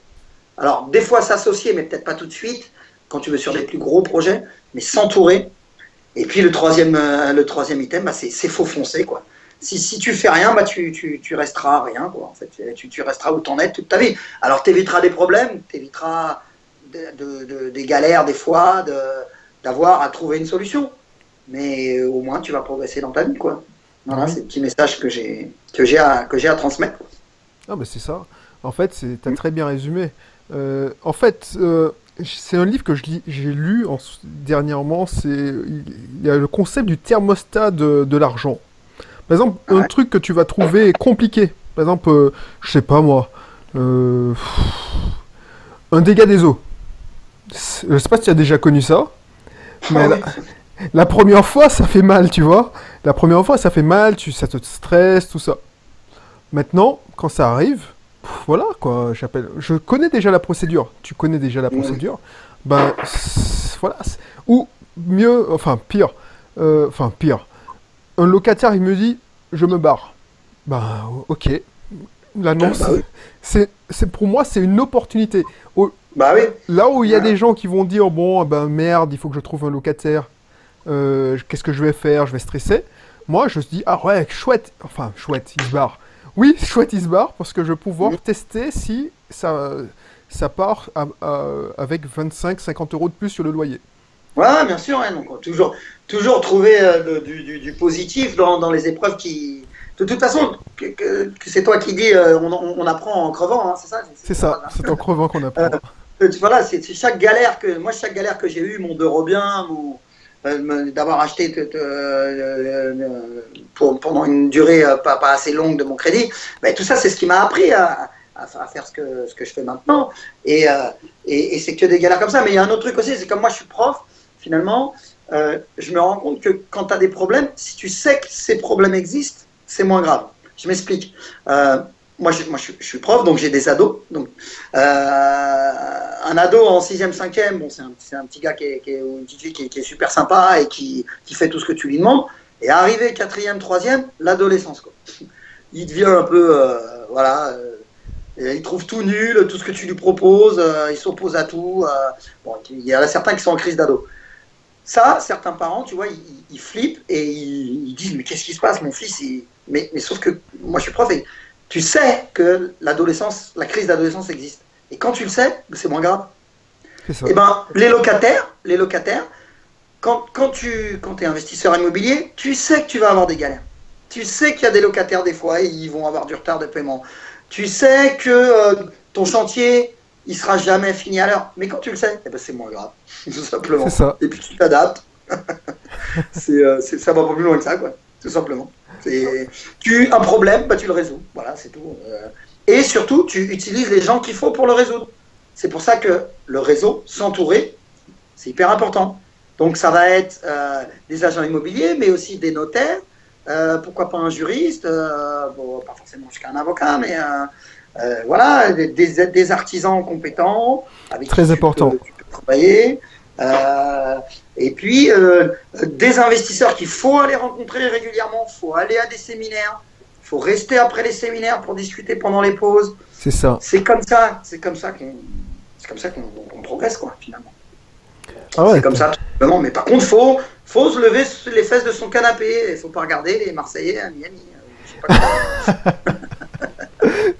Speaker 2: Alors, des fois s'associer, mais peut-être pas tout de suite, quand tu veux sur des plus gros projets, mais s'entourer. Et puis le troisième, euh, le troisième item, bah, c'est faux foncer. Quoi. Si, si tu fais rien, bah, tu, tu, tu resteras rien. Quoi. En fait, tu, tu resteras où t'en es toute ta vie. Alors, tu éviteras des problèmes, tu éviteras des galères des fois, d'avoir à trouver une solution. Mais euh, au moins, tu vas progresser dans ta vie, quoi. Voilà, c'est le petit message que j'ai que j'ai à que j'ai à transmettre.
Speaker 1: Ah bah c'est ça. En fait, c'est as très bien résumé. Euh, en fait, euh, c'est un livre que j'ai lu en, dernièrement. C'est il y a le concept du thermostat de, de l'argent. Par exemple, un truc que tu vas trouver compliqué. Par exemple, je sais pas moi, un dégât des eaux. Je sais pas si tu as déjà connu ça. Mais la, première fois, ça fait mal, tu vois. La première fois, ça fait mal, tu, ça te stresse, tout ça. Maintenant, quand ça arrive, voilà quoi, j'appelle. Je connais déjà la procédure. Tu connais déjà la procédure. Ben voilà. Ou mieux, enfin pire, euh, enfin pire. Un locataire, il me dit, je me barre. Bah, ok. L'annonce,
Speaker 2: Bah oui.
Speaker 1: c'est, c'est pour moi, c'est une opportunité. Au-
Speaker 2: Bah oui.
Speaker 1: là où il y a
Speaker 2: Ouais.
Speaker 1: des gens qui vont dire bon, ben merde, il faut que je trouve un locataire. Euh, qu'est-ce que je vais faire Je vais stresser. Moi, je me dis ah ouais, chouette. Enfin, chouette, il se barre. Oui, <laughs> chouette, il se barre parce que je vais pouvoir tester si ça, ça part à- à- avec 25-50 euros de plus sur le loyer.
Speaker 2: Ouais, bien sûr. hein, donc, toujours, toujours trouver euh, le- du, du- du positif dans, dans les épreuves qui. De toute façon, c'est toi qui dis, euh, on, apprend en crevant, hein, c'est ça
Speaker 1: C'est ça, c'est en crevant qu'on apprend.
Speaker 2: Euh, Voilà, c'est chaque galère que moi chaque galère que j'ai eue, mon de Robien, mon euh, me- d'avoir acheté te- te- euh, pour, pendant une durée pas, pas assez longue de mon crédit, ben, tout ça c'est ce qui m'a appris à, faire ce que, ce que je fais maintenant. Et, et, et c'est que des galères comme ça. Mais il y a un autre truc aussi, c'est comme moi je suis prof, finalement, euh, je me rends compte que quand tu as des problèmes, si tu sais que ces problèmes existent, c'est moins grave. Je m'explique. Euh, moi, je, suis- prof, donc j'ai des ados. Donc, euh, un ado en 6e, 5e, bon, c'est un, petit gars qui est, ou une petite fille qui est, super sympa et qui, fait tout ce que tu lui demandes. Et arrivé 4e, 3e, l'adolescence. Il devient un peu. voilà. il trouve tout nul, tout ce que tu lui proposes, il s'oppose à tout. bon, il y en a certains qui sont en crise d'ado. Ça, certains parents, tu vois, ils, ils flippent et ils, ils disent Mais qu'est-ce qui se passe, mon fils il- mais, mais sauf que moi, je suis prof et tu sais que l'adolescence, la crise d'adolescence existe. Et quand tu le sais, c'est moins grave.
Speaker 1: Ça.
Speaker 2: Eh ben, les locataires, les locataires, quand, quand tu quand es investisseur immobilier, tu sais que tu vas avoir des galères. Tu sais qu'il y a des locataires des fois, ils vont avoir du retard de paiement. Tu sais que euh, ton chantier, il sera jamais fini à l'heure. Mais quand tu le sais, eh ben, c'est moins grave, <laughs> tout simplement.
Speaker 1: Ça.
Speaker 2: Et puis tu t'adaptes. <laughs> c'est, euh, ça va pas plus loin que ça, quoi. Tout simplement. Tu un problème, bah, tu le résous. Voilà, c'est tout. Euh, et surtout, tu utilises les gens qu'il faut pour le résoudre. C'est pour ça que le réseau, s'entourer, c'est hyper important. Donc ça va être euh, des agents immobiliers, mais aussi des notaires. euh, pourquoi pas un juriste Bon, pas forcément jusqu'à un avocat, mais euh, voilà, des, artisans compétents avec
Speaker 1: Très
Speaker 2: qui tu
Speaker 1: important.
Speaker 2: peux- tu peux travailler. Euh, et puis euh, des investisseurs qu'il faut aller rencontrer régulièrement, il faut aller à des séminaires, il faut rester après les séminaires pour discuter pendant les pauses.
Speaker 1: C'est ça.
Speaker 2: C'est comme ça, c'est comme ça qu'on, c'est comme ça qu'on, qu'on progresse quoi finalement.
Speaker 1: Ah ouais.
Speaker 2: C'est comme ça tout simplement. Mais par contre, faut, faut se lever les fesses de son canapé. Il faut pas regarder les Marseillais à Miami. je sais pas. <laughs>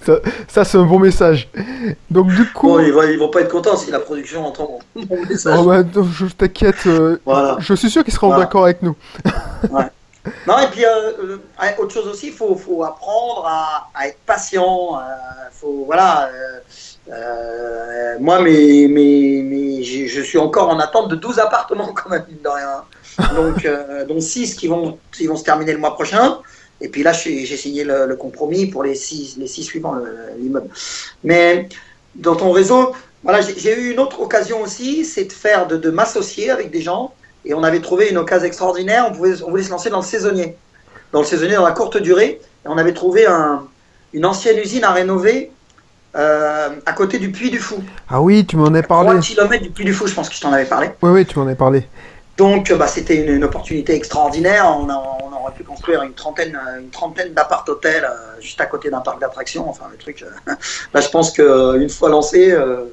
Speaker 1: Ça, ça, c'est un bon message. Donc du coup,
Speaker 2: Bon, ils vont, ils vont pas être contents si la production entend mon, <laughs> message.
Speaker 1: oh, bah, je t'inquiète, euh,
Speaker 2: Voilà.
Speaker 1: je suis sûr qu'ils seront
Speaker 2: Voilà.
Speaker 1: d'accord avec nous. <laughs>
Speaker 2: Non, et puis, euh, euh, autre chose aussi, il faut, faut apprendre à, à être patient. faut, voilà, euh, moi, mais, mais, mais je suis encore en attente de 12 appartements, <laughs> quand même, mine de rien. Donc, euh, dont 6 qui vont, qui vont se terminer le mois prochain. Et puis là, j'ai signé le, le compromis pour les 6 les six suivants, le- l'immeuble. Mais dans ton réseau, voilà, j'ai eu une autre occasion aussi, c'est de faire, de, de m'associer avec des gens. Et on avait trouvé une occasion extraordinaire. On, pouvait, on voulait se lancer dans le saisonnier. Dans le saisonnier, dans la courte durée. Et on avait trouvé un- une ancienne usine à rénover euh, à côté du Puy du Fou.
Speaker 1: Ah oui, tu m'en as
Speaker 2: 3
Speaker 1: parlé.
Speaker 2: km du Puy du Fou, je pense que je t'en avais parlé.
Speaker 1: Oui, oui, tu m'en as parlé.
Speaker 2: Donc, euh, bah, c'était une, une opportunité extraordinaire. On, a- on aurait pu construire une trentaine, euh, une trentaine d'appart-hôtels euh, juste à côté d'un parc d'attractions. Enfin, le truc. euh, là, <laughs> je pense qu'une fois lancé, euh,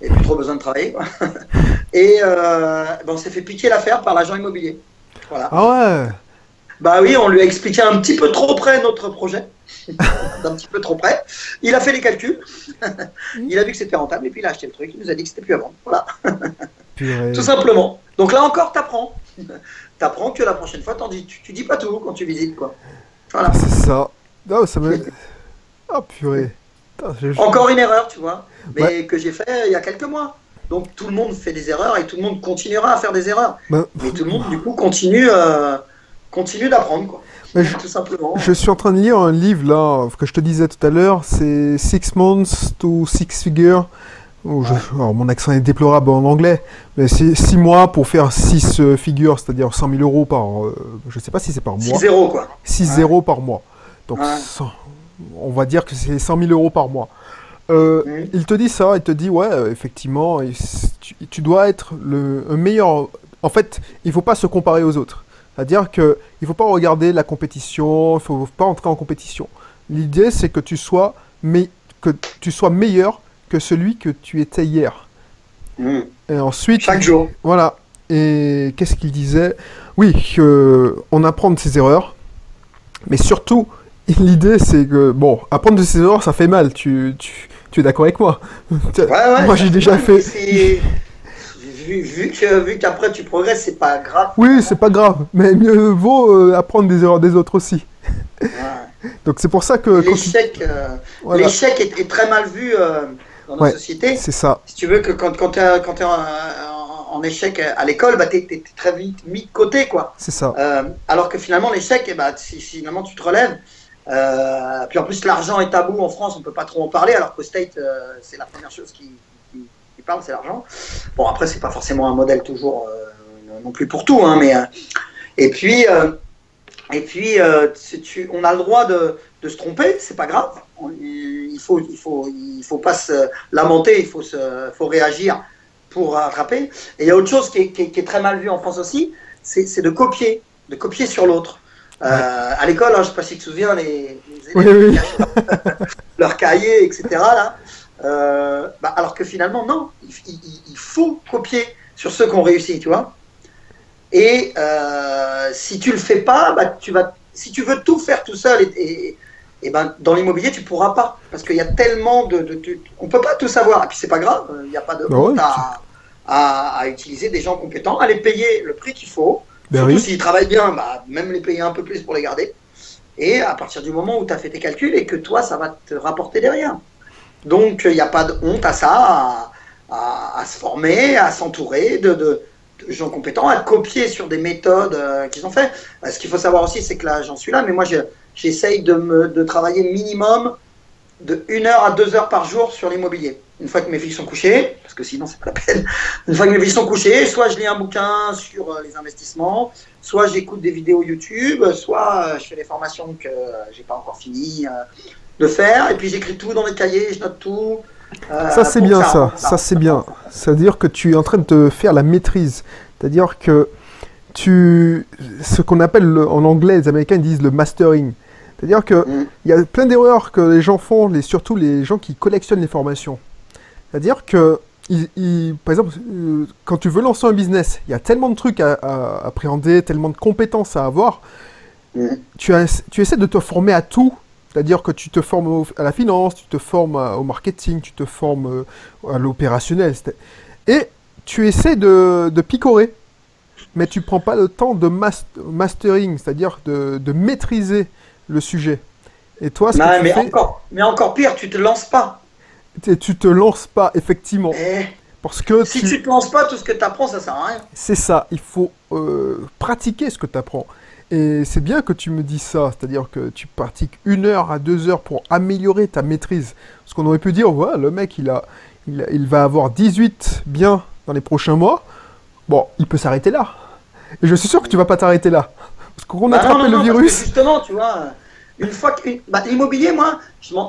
Speaker 2: il n'y a plus trop besoin de travailler. quoi. <laughs> Et euh, on s'est fait piquer l'affaire par l'agent immobilier. Voilà.
Speaker 1: Ah ouais.
Speaker 2: Bah oui, on lui a expliqué un petit peu trop près notre projet. <laughs> D'un petit peu trop près. Il a fait les calculs. il a vu que c'était rentable et puis il a acheté le truc. Il nous a dit que c'était plus à vendre. Voilà, tout simplement. Donc là encore, t'apprends. <laughs> t'apprends que la prochaine fois, dis, tu, tu dis pas tout quand tu visites, quoi. Voilà.
Speaker 1: Ah, C'est ça. Ah, ça me. Ah purée. Putain,
Speaker 2: Encore une erreur, tu vois, mais
Speaker 1: Ouais.
Speaker 2: que j'ai fait il y a quelques mois. Donc tout le monde fait des erreurs et tout le monde continuera à faire des erreurs.
Speaker 1: Bah,
Speaker 2: Mais tout le monde, du coup, continue, euh, continue d'apprendre, quoi.
Speaker 1: Mais je-
Speaker 2: Tout simplement.
Speaker 1: Je suis en train de lire un livre là, que je te disais tout à l'heure, c'est Six Months to Six Figures. Oh, je- alors, mon accent est déplorable en anglais, mais c'est 6 mois pour faire 6 figures, c'est-à-dire 100 000 euros par. euh, je sais pas si c'est par mois.
Speaker 2: 6-0, quoi.
Speaker 1: 6
Speaker 2: Ouais.
Speaker 1: par mois. Donc
Speaker 2: Ouais.
Speaker 1: 100 on va dire que c'est 100 000 euros par mois. Euh,
Speaker 2: Mhm.
Speaker 1: Il te dit ça, il te dit ouais, euh, effectivement, tu, tu dois être le un meilleur. En fait, il faut pas se comparer aux autres. C'est-à-dire que il faut pas regarder la compétition, il faut pas entrer en compétition. L'idée, c'est que tu sois, mais, que tu sois meilleur que celui que tu étais hier.
Speaker 2: Mm.
Speaker 1: Et ensuite,
Speaker 2: Chaque jour.
Speaker 1: voilà. Et qu'est-ce qu'il disait? Oui, que on apprend de ses erreurs, mais surtout, <laughs> l'idée, c'est que bon, apprendre de ses erreurs, ça fait mal. Tu, tu, tu es d'accord avec moi?
Speaker 2: Ouais, ouais.
Speaker 1: Moi, j'ai déjà fait.
Speaker 2: Vu, vu que vu qu'après tu progresses, c'est pas grave.
Speaker 1: Oui, c'est pas grave, mais mieux vaut euh, apprendre des erreurs des autres aussi.
Speaker 2: Ouais. <laughs>
Speaker 1: Donc c'est pour ça que tu-
Speaker 2: L'échec, euh,
Speaker 1: voilà,
Speaker 2: l'échec est, est très mal vu euh, dans notre
Speaker 1: Ouais.
Speaker 2: société.
Speaker 1: c'est ça.
Speaker 2: Si tu veux que quand, quand tu es, en, en échec à l'école, bah, tu es, très vite mis de côté. quoi.
Speaker 1: C'est ça.
Speaker 2: Euh, alors que finalement, l'échec, eh bah, si, finalement tu te relèves, euh, puis en plus l'argent est tabou en France, on peut pas trop en parler, alors qu'au State, euh, c'est la première chose qui, qui, qui parle, c'est l'argent. Bon, après, c'est pas forcément un modèle toujours non plus pour tout, hein, mais et puis et puis tu, on a le droit de, de se tromper, c'est pas grave. On- il faut il faut il faut pas se lamenter, il faut se faut réagir pour rattraper. Et il y a autre chose qui est, qui est- qui est très mal vu en France aussi, c'est de copier, de copier sur l'autre. Euh, à l'école, hein, je ne sais pas si tu te souviens, les, les élèves
Speaker 1: oui.
Speaker 2: leurs cahiers, etc. Là, Euh, bah, alors que finalement, non, il, il- il faut copier sur ceux qui ont réussi, tu vois. Et euh, si tu le fais pas, bah, tu vas, si tu veux tout faire tout seul, et, et- et ben, dans l'immobilier, tu pourras pas. Parce qu'il y a tellement de. de, de- on peut pas tout savoir. Et puis, c'est pas grave, il n'y a pas de
Speaker 1: Bah ouais,
Speaker 2: honte à, à- à utiliser des gens compétents, à les payer le prix qu'il faut.
Speaker 1: Ben
Speaker 2: Surtout
Speaker 1: oui.
Speaker 2: s'ils travaillent bien, bah, même les payer un peu plus pour les garder. Et à partir du moment où tu as fait tes calculs et que toi, ça va te rapporter derrière. Donc, il n'y a pas de honte à ça, à, se former, à s'entourer de, de- gens compétents, à copier sur des méthodes euh, qu'ils ont fait. Euh, Ce qu'il faut savoir aussi, c'est que là, j'en suis là, mais moi, je- j'essaye de, me, de travailler minimum de 1 heure à 2 heures par jour sur l'immobilier. Une fois que mes filles sont couchées, parce que sinon, c'est pas la peine. <laughs> Une fois que mes filles sont couchées, soit je lis un bouquin sur euh, les investissements, soit j'écoute des vidéos YouTube, soit euh, je fais des formations que euh, j'ai pas encore fini de faire, et puis j'écris tout dans les cahiers, je note tout. euh,
Speaker 1: Ça c'est bien ça, ça c'est bien. C'est-à-dire que tu es en train de te faire la maîtrise. C'est-à-dire que tu, ce qu'on appelle le- en anglais, les Américains disent le mastering. C'est-à-dire que
Speaker 2: Mm.
Speaker 1: il y a plein d'erreurs que les gens font, les, surtout les gens qui collectionnent les formations. C'est-à-dire que, ils- ils- par exemple, euh, quand tu veux lancer un business, il y a tellement de trucs à, à appréhender, tellement de compétences à avoir.
Speaker 2: Mm.
Speaker 1: Tu, as- tu essaies de te former à tout. C'est-à-dire que tu te formes à la finance, tu te formes au marketing, tu te formes euh, à l'opérationnel. Et tu essaies de, de picorer. Mais tu prends pas le temps de mas- mastering, c'est-à-dire de, de maîtriser le sujet. Et toi, ce
Speaker 2: Non,
Speaker 1: que tu
Speaker 2: mais,
Speaker 1: fais,
Speaker 2: encore, mais encore pire, tu te lances pas.
Speaker 1: t'es- tu te lances pas, effectivement.
Speaker 2: Eh,
Speaker 1: Parce que
Speaker 2: si
Speaker 1: tu-
Speaker 2: tu te lances pas, tout ce que tu apprends, ça sert à rien.
Speaker 1: c'est ça, il faut euh, pratiquer ce que tu apprends. Et c'est bien que tu me dis ça, c'est-à-dire que tu pratiques une heure à deux heures pour améliorer ta maîtrise. Parce qu'on aurait pu dire, ouais, le mec, il, a, il, a- il va avoir 18 biens dans les prochains mois. Bon, il peut s'arrêter là. Et je suis sûr que tu vas pas t'arrêter là. Qu'on a attrapé
Speaker 2: non,
Speaker 1: le
Speaker 2: non,
Speaker 1: virus.
Speaker 2: justement, tu vois, une fois que bah, l'immobilier, moi,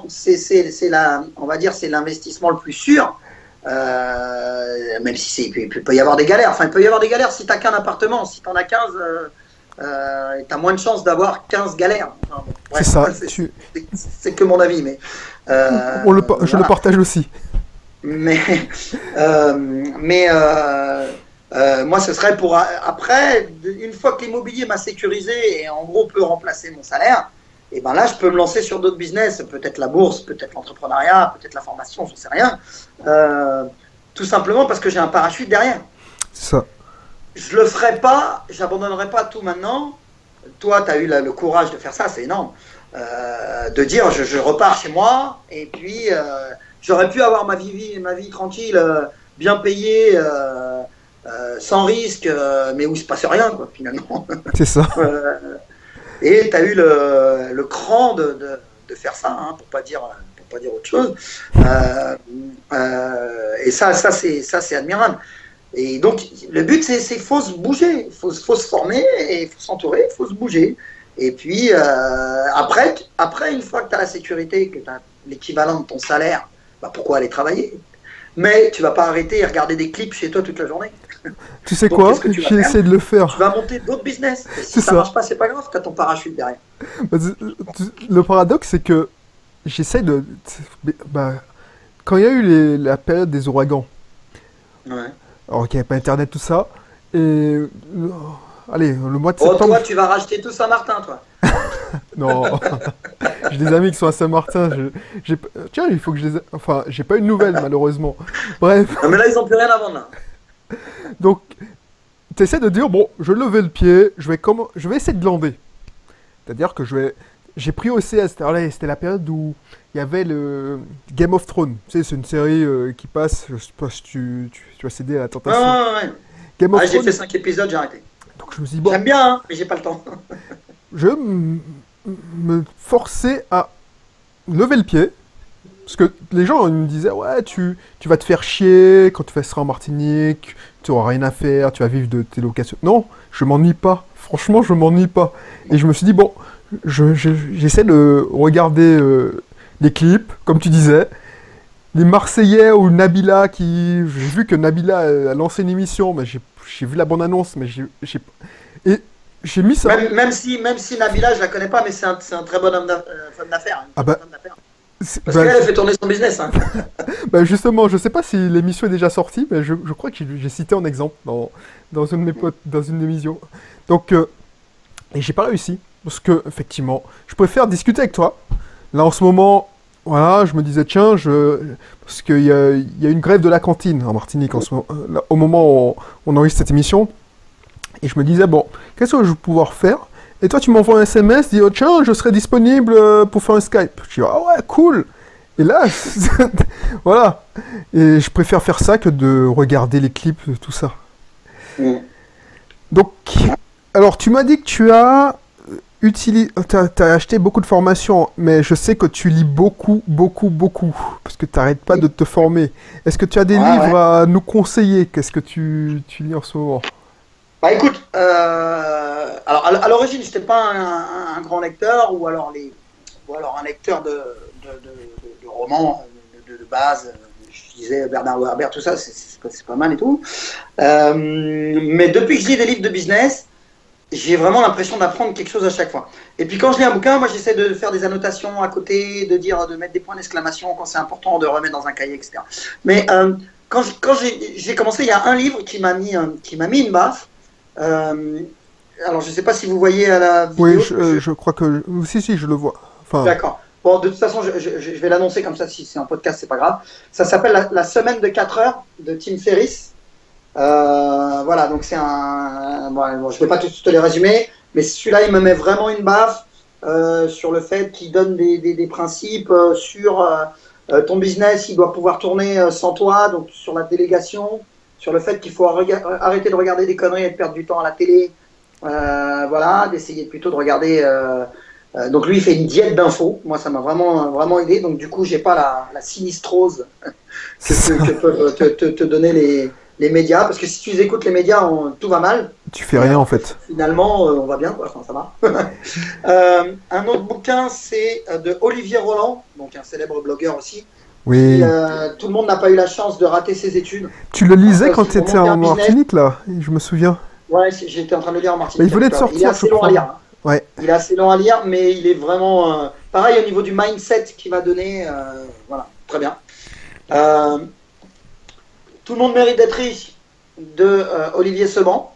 Speaker 2: c'est la, on va dire, c'est l'investissement le plus sûr. Euh, même si il peut, il peut y avoir des galères. Enfin, il peut y avoir des galères si t'as qu'un appartement. Si t'en as 15, euh, euh, t'as moins de chances d'avoir 15 galères. Enfin,
Speaker 1: C'est ça.
Speaker 2: c'est- que mon avis, mais. euh,
Speaker 1: on le, je le partage aussi.
Speaker 2: Mais, euh, mais euh, euh, moi, ce serait pour a- après, une fois que l'immobilier m'a sécurisé et en gros peut remplacer mon salaire, et ben là, je peux me lancer sur d'autres business, peut-être la bourse, peut-être l'entrepreneuriat, peut-être la formation, je sais rien. Euh, tout simplement parce que j'ai un parachute derrière.
Speaker 1: C'est ça.
Speaker 2: Je le ferai pas, j'abandonnerai pas tout maintenant. Toi, tu as eu la- le courage de faire ça, c'est énorme. Euh, de dire je, je repars chez moi et puis euh, j'aurais pu avoir ma vie, ma vie tranquille, euh, bien payée, euh, sans risque, euh, mais où il se passe rien quoi, finalement. <laughs>
Speaker 1: C'est ça.
Speaker 2: Euh, et tu as eu le, le cran de, de, de faire ça, hein, pour pas dire pour pas dire autre chose. Et ça, ça c'est ça c'est admirable. Et donc le but c'est c'est faut se bouger, faut faut se former et faut s'entourer, faut se bouger. Et puis après après une fois que tu as la sécurité, que tu as l'équivalent de ton salaire, bah, pourquoi aller travailler? Mais tu vas pas arrêter et regarder des clips chez toi toute la journée. <laughs>
Speaker 1: Tu sais
Speaker 2: Donc,
Speaker 1: quoi
Speaker 2: vas
Speaker 1: J'ai essayé de le faire.
Speaker 2: Tu vas monter d'autres business. <laughs> Et si ça,
Speaker 1: ça.
Speaker 2: marche pas, c'est pas grave, t'as ton parachute derrière. <laughs>
Speaker 1: Le paradoxe, c'est que j'essaie de. Bah, quand il y a eu les- la période des ouragans,
Speaker 2: Ouais.
Speaker 1: alors qu'il n'y avait pas internet, tout ça, et. Euh, Allez, le mois de
Speaker 2: Oh,
Speaker 1: septembre.
Speaker 2: toi, tu vas racheter tout Saint-Martin, toi. <laughs>
Speaker 1: Non, <laughs> j'ai des amis qui sont à Saint-Martin. je- j'ai- Tiens, il faut que je les. Enfin, j'ai pas eu de nouvelles malheureusement. <laughs> Bref,
Speaker 2: Non, mais là, ils ont plus rien à vendre. là.
Speaker 1: donc tu essaies de dire bon, je vais lever le pied, je vais comment, je vais essayer de glander. C'est-à-dire que je vais, j'ai pris OCS. C'était la période où il y avait le Game of Thrones. Tu sais, c'est une série euh, qui passe. Je sais pas si tu, tu, tu as cédé à la tentation.
Speaker 2: ouais, ouais.
Speaker 1: Game of
Speaker 2: Ah, j'ai
Speaker 1: Thrones.
Speaker 2: fait 5 épisodes, j'ai arrêté.
Speaker 1: Je me suis dit bon,
Speaker 2: J'aime bien, hein, mais j'ai pas le temps. <laughs>
Speaker 1: je me forcer à lever le pied. Parce que les gens ils me disaient, ouais, tu, tu vas te faire chier quand tu seras en Martinique, tu auras rien à faire, tu vas vivre de tes locations. Non, je m'ennuie pas. Franchement, je m'ennuie pas. Et je me suis dit, bon, je- je- j'essaie de regarder euh, les clips, comme tu disais. Les Marseillais ou Nabila qui. J'ai vu que Nabila a lancé une émission, mais j'ai j'ai vu la bande-annonce, mais j'ai. Et j'ai mis ça.
Speaker 2: Même, même si, même si Nabila, je la connais pas, mais c'est un, un très bon homme euh, d'affaires. une
Speaker 1: Ah bah,
Speaker 2: Parce
Speaker 1: bah,
Speaker 2: qu'elle, elle fait tourner son business. Hein. <laughs>
Speaker 1: Bah justement, je sais pas si l'émission est déjà sortie, mais je, je crois que j'ai j'ai cité en exemple dans, dans une de mes potes, dans une émission. Donc, euh, et j'ai pas réussi, parce que, effectivement, je préfère discuter avec toi. Là, en ce moment, voilà, je me disais, tiens, je, parce qu'il y y a une grève de la cantine en Martinique en ce moment, euh, au moment où on, on enregistre cette émission. Et je me disais, bon, qu'est-ce que je vais pouvoir faire? Et toi, tu m'envoies un SMS, dis, oh, tiens, je serai disponible euh, pour faire un Skype. Je dis, ah ouais, cool Et là, <laughs> voilà. Et je préfère faire ça que de regarder les clips, tout ça.
Speaker 2: Mm.
Speaker 1: Donc, alors, tu m'as dit que tu as utilisé, t'as, t'as acheté beaucoup de formations, mais je sais que tu lis beaucoup, beaucoup, beaucoup, parce que tu n'arrêtes pas de te former. Est-ce que tu as des livres à nous conseiller? Qu'est-ce que tu, tu lis en ce moment?
Speaker 2: Bah écoute, euh, alors à, l'origine, j'étais pas un, grand lecteur ou alors les, ou alors un lecteur de, de, de- de- de romans de, base. Je disais Bernard Werber, tout ça, c'est- c'est pas, c'est pas mal et tout. Euh, mais depuis que je lis des livres de business, j'ai vraiment l'impression d'apprendre quelque chose à chaque fois. Et puis quand je lis un bouquin, moi j'essaie de faire des annotations à côté, de dire, de mettre des points d'exclamation quand c'est important, de remettre dans un cahier, etc. Mais euh, quand j'ai commencé, il y a un livre qui m'a mis, un- qui m'a mis une baffe. Euh, alors, je ne sais pas si vous voyez à la vidéo.
Speaker 1: Oui, je, euh, je crois que... Si, si, je le vois. Enfin,
Speaker 2: D'accord. Bon, de toute façon, je vais l'annoncer comme ça. Si c'est un podcast, c'est pas grave. Ça s'appelle la, La semaine de 4 heures de Tim Ferriss. Euh, voilà, donc c'est un. bon, je ne vais pas tous te les résumer, mais celui-là, il me met vraiment une baffe euh, sur le fait qu'il donne des, des- des principes euh, sur ton business, il doit pouvoir tourner sans toi, donc sur la délégation, sur le fait qu'il faut arrêter de regarder des conneries et de perdre du temps à la télé. Euh, voilà, d'essayer plutôt de regarder. euh, euh, donc lui, il fait une diète d'infos. Moi, ça m'a vraiment, vraiment aidé. Donc du coup, j'ai pas la, la sinistrose <laughs> que, que- que peuvent te, te- te donner les, les médias. Parce que si tu les écoutes les médias, on- tout va mal.
Speaker 1: tu fais rien en fait.
Speaker 2: Finalement, euh, on va bien, quoi. Enfin, ça va. <laughs> Euh, un autre bouquin, c'est euh, de Olivier Roland, donc un célèbre blogueur aussi.
Speaker 1: Oui.
Speaker 2: Euh, tout le monde n'a pas eu la chance de rater ses études.
Speaker 1: Tu le lisais quand tu étais en. Martinique, là Je me souviens.
Speaker 2: Ouais, j'étais en train de le lire en Martinique.
Speaker 1: Mais il venait de
Speaker 2: Il est
Speaker 1: sortir,
Speaker 2: assez long à lire. hein.
Speaker 1: Ouais.
Speaker 2: Il est assez long à lire, mais il est vraiment euh, pareil au niveau du mindset qu'il va donner. voilà, très bien. Tout le monde mérite d'être riche de euh, Olivier Seban.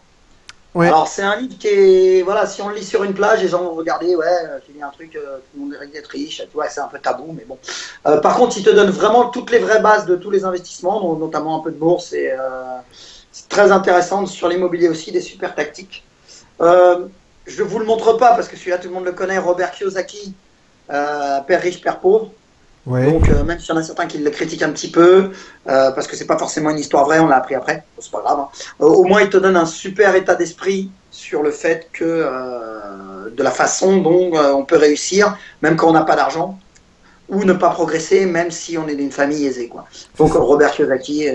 Speaker 1: Ouais.
Speaker 2: Alors c'est un livre qui est voilà, si on le lit sur une plage, les gens vont regarder, ouais, euh, tu lis un truc, euh, tout le monde mérite d'être riche, tu vois, c'est un peu tabou, mais bon. Euh, par contre, il te donne vraiment toutes les vraies bases de tous les investissements, dont- notamment un peu de bourse et c'est très intéressant sur l'immobilier aussi, des super tactiques. Je vous le montre pas parce que celui-là tout le monde le connaît, Robert Kiyosaki, père riche, père pauvre. Donc euh, même s'il y en a certains qui le critiquent un petit peu, euh, parce que c'est pas forcément une histoire vraie, on l'a appris après, Bon, c'est pas grave. hein. Euh, au moins il te donne un super état d'esprit sur le fait que de la façon dont on peut réussir, même quand on n'a pas d'argent, ou ne pas progresser, même si on est d'une famille aisée. Quoi. Donc Robert Kiyosaki,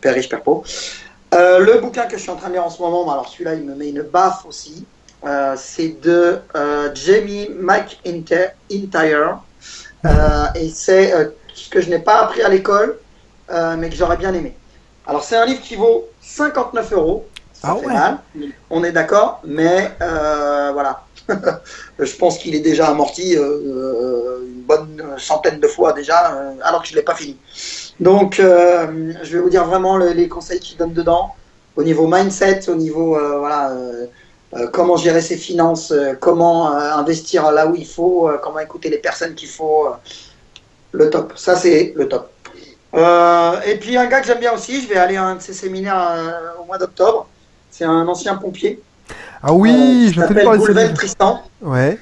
Speaker 2: père riche, père pauvre. Le bouquin que je suis en train de lire en ce moment, bah, alors celui-là il me met une baffe aussi, c'est de Jamie McIntyre. Euh, et c'est euh, ce que je n'ai pas appris à l'école, euh, mais que j'aurais bien aimé. Alors, c'est un livre qui vaut 59 euros. Ça
Speaker 1: Ah
Speaker 2: fait
Speaker 1: ouais.
Speaker 2: mal, on est d'accord, mais euh, voilà. <laughs> je pense qu'il est déjà amorti euh, une bonne centaine de fois déjà, euh, alors que je ne l'ai pas fini. Donc, je vais vous dire vraiment le- les conseils qu'il donne dedans, au niveau mindset, au niveau voilà, comment gérer ses finances, euh, comment euh, investir là où il faut, euh, comment écouter les personnes qu'il faut. euh, le top, ça c'est le top. Euh, et puis un gars que j'aime bien aussi, je vais aller à un de ses séminaires euh, au mois d'octobre. C'est un ancien pompier.
Speaker 1: Ah oui,
Speaker 2: euh,
Speaker 1: je livre.
Speaker 2: Tristan.
Speaker 1: Ouais.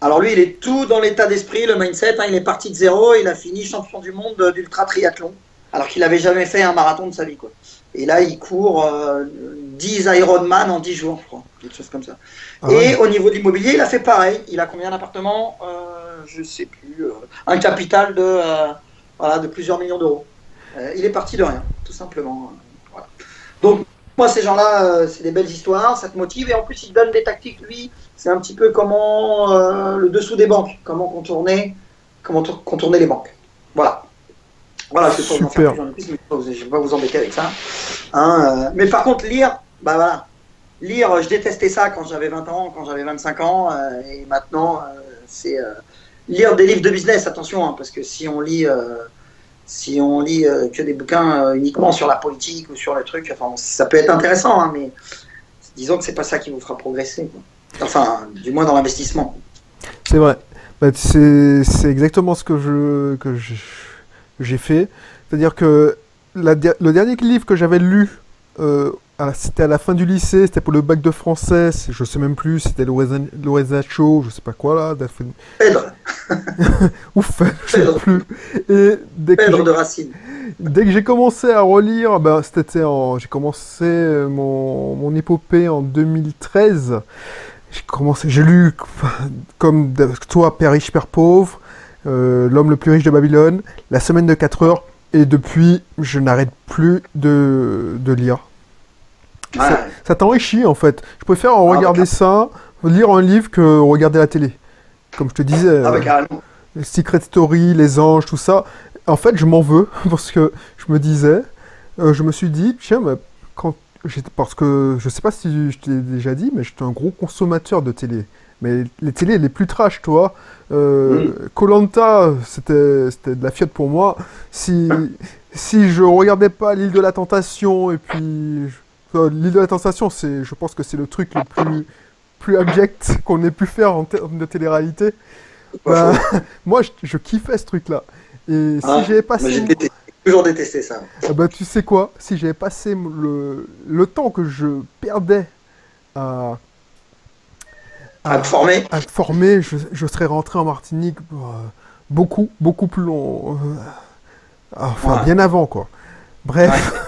Speaker 2: Alors lui, il est tout dans l'état d'esprit, le mindset. hein, il est parti de zéro, il a fini champion du monde d'ultra triathlon, alors qu'il n'avait jamais fait un marathon de sa vie. Quoi. Et là, il court euh, 10 Ironman en 10 jours, je crois, quelque chose comme ça.
Speaker 1: Ah
Speaker 2: Et
Speaker 1: ouais.
Speaker 2: au niveau de l'immobilier, il a fait pareil. Il a combien d'appartements? Euh, Je sais plus. euh, un capital de, euh, voilà, de plusieurs millions d'euros. Euh, il est parti de rien, tout simplement. voilà. Donc, moi, ces gens-là, c'est des belles histoires, ça te motive. Et en plus, il donne des tactiques, lui. C'est un petit peu comment le dessous des banques, comment contourner, comment tour- contourner les banques. Voilà. Voilà, pas vous en faire
Speaker 1: Super.
Speaker 2: plus, mais je ne vais pas vous embêter avec ça. Hein, euh, mais par contre, lire, bah voilà. Lire, je détestais ça quand j'avais 20 ans, quand j'avais 25 ans, euh, et maintenant, euh, c'est euh, lire des livres de business, attention, hein, parce que si on lit, euh, si on lit euh, que des bouquins euh, uniquement sur la politique ou sur les trucs, enfin, ça peut être intéressant, hein, mais disons que c'est pas ça qui vous fera progresser. Enfin, du moins dans l'investissement.
Speaker 1: C'est vrai. Bah, c'est exactement ce que je que j'ai fait. C'est-à-dire que la le dernier livre que j'avais lu, à- c'était à la fin du lycée, c'était pour le bac de français, je sais même plus, c'était Lorenza Show, je sais pas quoi là,
Speaker 2: Pedre, <laughs>
Speaker 1: ouf, je sais plus. Et dès que
Speaker 2: Pedre de Racine.
Speaker 1: Dès que j'ai commencé à relire, ben, c'était en, j'ai commencé euh, mon, mon épopée en 2013. J'ai commencé, j'ai lu comme toi, Père riche, Père pauvre, euh, L'homme le plus riche de Babylone, La semaine de 4 heures, et depuis, je n'arrête plus de, de lire.
Speaker 2: Ouais.
Speaker 1: Ça t'enrichit en fait. Je préfère
Speaker 2: bah,
Speaker 1: regarder ça, lire un livre que regarder la télé. Comme je te disais.
Speaker 2: Ah bah
Speaker 1: euh, Secret Story, les anges, tout ça. En fait, je m'en veux <laughs> parce que je me disais, euh, je me suis dit, tiens, mais quand parce que je sais pas si je t'ai déjà dit, mais j'étais un gros consommateur de télé. Mais les télés les plus trash, toi. Colanta, c'était, c'était de la fiotte pour moi. Si, si je regardais pas l'île de la tentation et puis je- euh, l'île de la tentation, c'est, je pense que c'est le truc le plus plus abject <laughs> qu'on ait pu faire en termes de télé-réalité. Bah, <laughs> moi, je, je kiffais ce truc-là. Et si
Speaker 2: Ah,
Speaker 1: j'avais passé,
Speaker 2: j'ai détesté- toujours détesté ça.
Speaker 1: Ah bah, tu sais quoi? Si j'avais passé le, le temps que je perdais à,
Speaker 2: À te former.
Speaker 1: à me former, je, je serais rentré en Martinique euh, beaucoup, beaucoup plus long. euh, enfin,
Speaker 2: Ouais.
Speaker 1: bien avant, quoi. Bref. <laughs>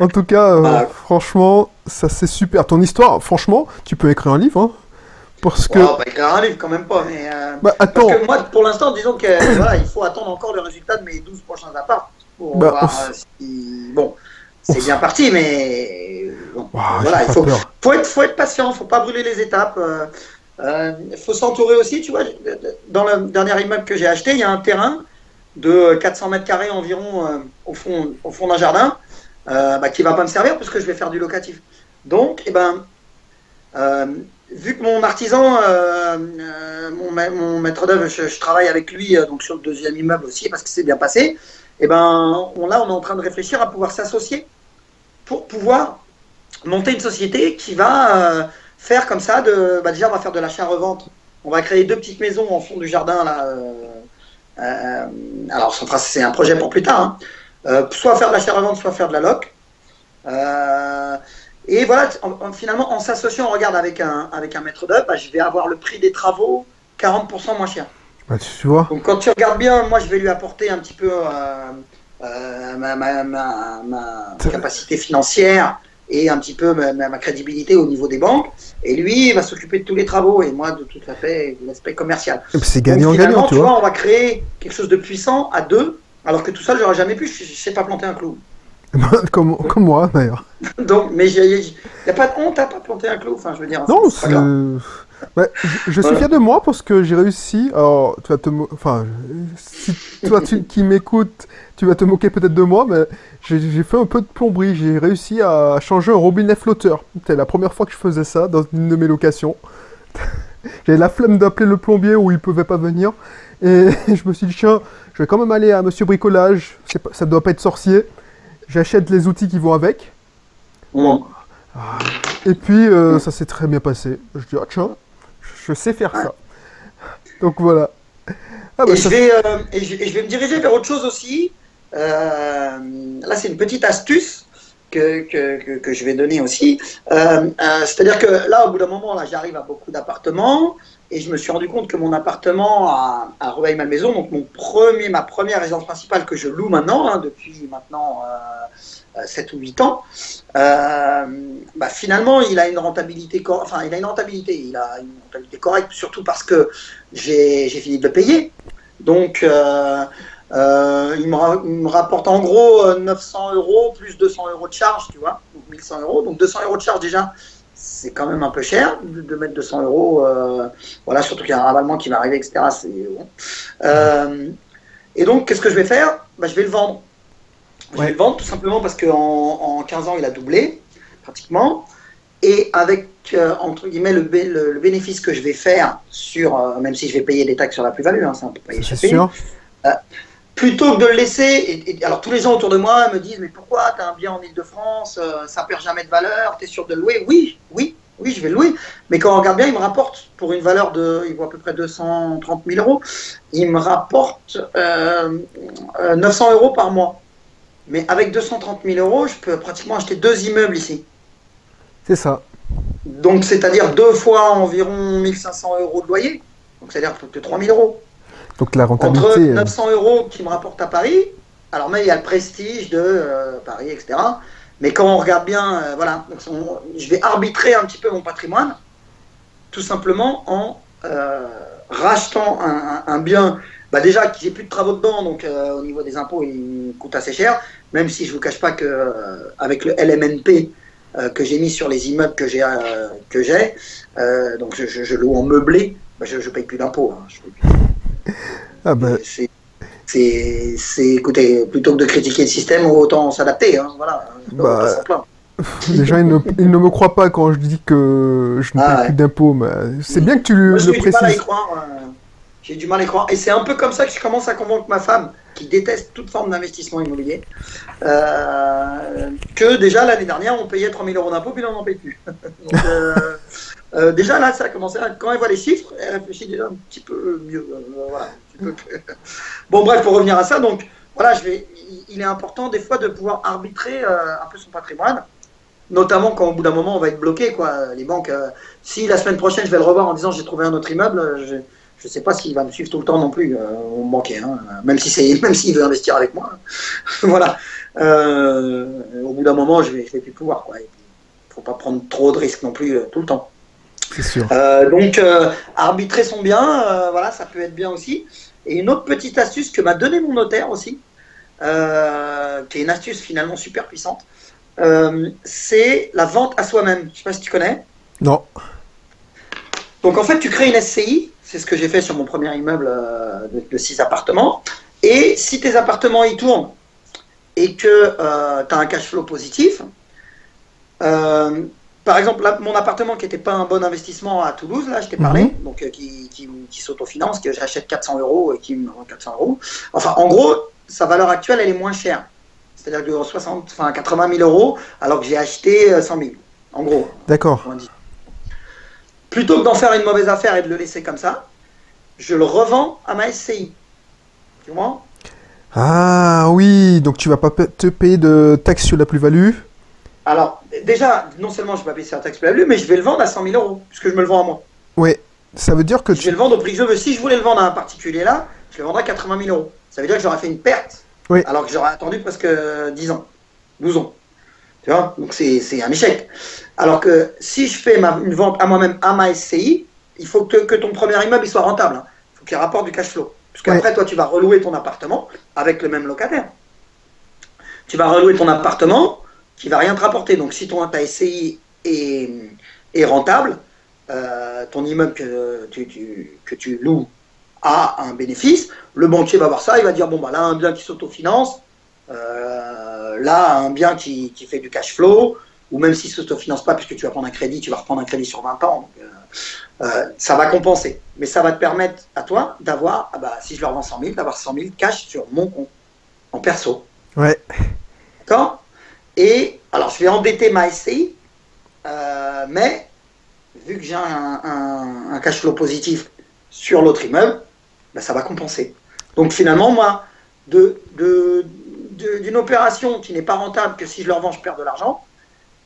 Speaker 1: en tout cas, euh,
Speaker 2: Voilà.
Speaker 1: franchement, ça c'est super. Ton histoire, franchement, tu peux écrire un livre, hein Parce que.
Speaker 2: Bah, écrire un livre quand même pas, mais. euh,
Speaker 1: Bah,
Speaker 2: Parce
Speaker 1: attends.
Speaker 2: que moi, pour l'instant, disons que <coughs> voilà, il faut attendre encore le résultat de mes 12 prochains apparts pour
Speaker 1: Bah,
Speaker 2: voir
Speaker 1: on
Speaker 2: euh, si. Bon, c'est bien parti, mais. bon, voilà, il faut, être, faut être patient, faut pas brûler les étapes. Il faut s'entourer aussi, tu vois. Dans le dernier immeuble que j'ai acheté, il y a un terrain de 400 mètres carrés environ euh, au fond, au fond d'un jardin euh, bah, qui va pas me servir parce que je vais faire du locatif. Donc, eh ben, euh, vu que mon artisan, euh, mon, ma- mon maître d'œuvre, je, travaille avec lui donc sur le deuxième immeuble aussi parce que c'est bien passé. Et ben, on, là, on est en train de réfléchir à pouvoir s'associer pour pouvoir monter une société qui va faire comme ça. Bah, déjà, on va faire de l'achat-revente. On va créer deux petites maisons en fond du jardin là. euh, alors, c'est un projet pour plus tard. hein. Euh, soit faire de l'achat-revente, soit faire de la loc. Euh, et voilà, en- en- finalement, en s'associant, on regarde avec un, avec un maître d'œuvre, bah, je vais avoir le prix des travaux 40% moins cher.
Speaker 1: Bah, tu vois
Speaker 2: Donc quand tu regardes bien, moi je vais lui apporter un petit peu euh, euh, ma, ma- ma- ma
Speaker 1: C'est-
Speaker 2: capacité financière et un petit peu ma, crédibilité au niveau des banques. Et lui, il va s'occuper de tous les travaux et moi de tout à fait l'aspect commercial.
Speaker 1: C'est gagnant-gagnant, tu vois.
Speaker 2: on va créer quelque chose de puissant à deux, alors que tout seul, j'aurais jamais pu, je, sais pas planter un clou. <laughs>
Speaker 1: comme, comme moi, d'ailleurs. <laughs>
Speaker 2: Donc, mais il n'y a pas de honte à pas planter un clou, enfin je veux dire.
Speaker 1: Non,
Speaker 2: c'est.
Speaker 1: Bah, je, je suis fier de moi parce que j'ai réussi. Alors, tu vas te, enfin, si toi tu, qui m'écoutes, tu vas te moquer peut-être de moi, mais j'ai j'ai fait un peu de plomberie. J'ai réussi à changer un robinet flotteur. C'était la première fois que je faisais ça dans une de mes locations. <laughs> J'avais la flemme d'appeler le plombier où il pouvait pas venir. Et je me suis dit, tiens, je vais quand même aller à Monsieur Bricolage. Pas- ça doit pas être sorcier. J'achète les outils qui vont avec.
Speaker 2: Bon.
Speaker 1: Et puis, euh, ça s'est très bien passé. Je dis, ah tiens, je sais faire ça. Donc voilà. Ah, bah,
Speaker 2: et,
Speaker 1: ça-
Speaker 2: je vais, euh, et, je, et je vais me diriger vers autre chose aussi. Euh, là, c'est une petite astuce que, que, que, que je vais donner aussi. Euh, euh, C'est-à-dire que là, au bout d'un moment, là, j'arrive à beaucoup d'appartements et je me suis rendu compte que mon appartement à, à Rueil-Malmaison, donc mon premier, ma première résidence principale que je loue maintenant, hein, depuis maintenant euh, euh, 7 ou 8 ans, euh, bah, finalement, il a une rentabilité, enfin, il a une rentabilité, il a une rentabilité correcte, surtout parce que j'ai fini de le payer. Donc, euh, euh, il, me rapporte en gros euh, 900 euros plus 200 euros de charge, tu vois, donc 1100 euros. Donc 200 euros de charge déjà, c'est quand même un peu cher de, mettre 200 euros. euh, voilà, surtout qu'il y a un ravalement qui va arriver, etc. C'est bon. Euh, et donc, qu'est-ce que je vais faire? Bah, Je vais le vendre. Je
Speaker 1: Ouais.
Speaker 2: vais le vendre tout simplement parce qu'en en 15 ans, il a doublé, pratiquement. Et avec, euh, entre guillemets, le, bé- le- le bénéfice que je vais faire sur, même si je vais payer des taxes sur la plus-value, hein, ça on peut pas
Speaker 1: c'est sûr.
Speaker 2: Plutôt que de le laisser, et, et- alors tous les gens autour de moi me disent, mais pourquoi tu as un bien en Ile-de-France, euh, ça perd jamais de valeur, tu es sûr de le louer? Oui, oui, oui, je vais le louer. Mais quand on regarde bien, il me rapporte pour une valeur de, il vaut à peu près 230 000 euros, il me rapporte euh, euh, 900 euros par mois. Mais avec 230 000 euros, je peux pratiquement acheter deux immeubles ici.
Speaker 1: C'est ça.
Speaker 2: Donc, c'est-à-dire deux fois environ 1500 euros de loyer. Donc, c'est-à-dire que 3000 euros.
Speaker 1: Donc la
Speaker 2: Entre
Speaker 1: rentabilité. euh,
Speaker 2: 900 euros qui me rapportent à Paris, alors mais il y a le prestige de euh, Paris, etc. Mais quand on regarde bien, euh, voilà, donc on- je vais arbitrer un petit peu mon patrimoine, tout simplement en euh, rachetant un, un- un bien, bah déjà que j'ai plus de travaux dedans, donc au niveau des impôts, il coûte assez cher, même si je vous cache pas que avec le LMNP que j'ai mis sur les immeubles que j'ai, euh, que j'ai, euh, donc je, je- je loue en meublé, bah, je, je paye plus d'impôts. hein,
Speaker 1: Ah bah,
Speaker 2: c'est, écoutez, plutôt que de critiquer le système, autant s'adapter. Hein, voilà.
Speaker 1: Bah, gens <laughs> ils ne, ils ne me croient pas quand je dis que je ne
Speaker 2: Ah
Speaker 1: paye
Speaker 2: ouais.
Speaker 1: plus d'impôts, mais c'est bien que tu
Speaker 2: Moi,
Speaker 1: le, précises.
Speaker 2: euh, j'ai du mal à y croire. Et c'est un peu comme ça que je commence à convaincre ma femme, qui déteste toute forme d'investissement immobilier, euh, que déjà l'année dernière, on payait 3000 euros d'impôts, puis là, on n'en paye plus. <laughs> Donc, euh, euh, déjà là, ça a commencé à, quand elle voit les chiffres, elle réfléchit déjà un petit peu mieux. euh, voilà, un petit peu plus. <laughs> bon, bref, pour revenir à ça, donc voilà, je vais, il, est important des fois de pouvoir arbitrer euh, un peu son patrimoine, notamment quand au bout d'un moment on va être bloqué, quoi. Les banques, si la semaine prochaine je vais le revoir en disant j'ai trouvé un autre immeuble, je je sais pas s'il va me suivre tout le temps non plus, mon banquier, hein, même si c'est <laughs> même s'il veut investir avec moi. <laughs> voilà. Au bout d'un moment, je vais, je vais plus pouvoir, quoi. Il faut pas prendre trop de risques non plus tout le temps.
Speaker 1: Sûr.
Speaker 2: Euh, donc, euh, arbitrer son bien, euh, voilà, ça peut être bien aussi. Et une autre petite astuce que m'a donné mon notaire aussi, euh, qui est une astuce finalement super puissante, euh, c'est la vente à soi-même. Je sais pas si tu connais.
Speaker 1: Non.
Speaker 2: Donc en fait, tu crées une SCI, c'est ce que j'ai fait sur mon premier immeuble euh, de 6 appartements. Et si tes appartements y tournent et que tu as un cash flow positif, par exemple, là, mon appartement qui n'était pas un bon investissement à Toulouse, là, je t'ai parlé,
Speaker 1: Mhm.
Speaker 2: donc euh, qui, qui, qui s'autofinance, que j'achète 400 euros et qui me rend 400 euros. Enfin, en gros, sa valeur actuelle, elle est moins chère. C'est-à-dire que 60, enfin 80 000 euros, alors que j'ai acheté euh, 100 000. En gros.
Speaker 1: D'accord.
Speaker 2: Plutôt que d'en faire une mauvaise affaire et de le laisser comme ça, je le revends à ma SCI. Tu vois?
Speaker 1: Ah oui, donc tu vas pas pa- te payer de taxes sur la plus-value.
Speaker 2: Alors, déjà, non seulement je vais pas payer la taxe plus mais je vais le vendre à 100 000 euros, puisque je me le vends à moi.
Speaker 1: Ouais. Ça veut dire que
Speaker 2: Je vais le vendre au prix que je veux. Si je voulais le vendre à un particulier là, je le vendrais à 80 000 euros. Ça veut dire que j'aurais fait une perte,
Speaker 1: Oui.
Speaker 2: alors que j'aurais attendu presque 10 ans, 12 ans. Tu vois? Donc c'est un échec. Alors que si je fais ma, une vente à moi-même à ma SCI, il faut que, que ton premier immeuble il soit rentable. hein. Il faut qu'il rapporte du cash flow. Puisqu'après, toi, tu vas relouer ton appartement avec le même locataire. Tu vas relouer ton appartement qui va rien te rapporter. Donc si ton ta SCI est, est rentable, euh, ton immeuble que tu, tu- que tu loues a un bénéfice, le banquier va voir ça, il va dire bon bah là un bien qui s'autofinance, euh, là un bien qui, qui fait du cash flow, ou même s'il ne s'autofinance pas puisque tu vas prendre un crédit, tu vas reprendre un crédit sur 20 ans, donc, euh, euh, ça va compenser. Mais ça va te permettre à toi d'avoir, ah bah, si je leur vends 100 000, d'avoir 100 000 cash sur mon compte, en perso.
Speaker 1: Ouais.
Speaker 2: D'accord? Et alors, je vais endetter ma SCI, euh, mais vu que j'ai un, un- un cash flow positif sur l'autre immeuble, ben, ça va compenser. Donc finalement, moi, de, de- de- d'une opération qui n'est pas rentable, que si je leur vends, je perds de l'argent,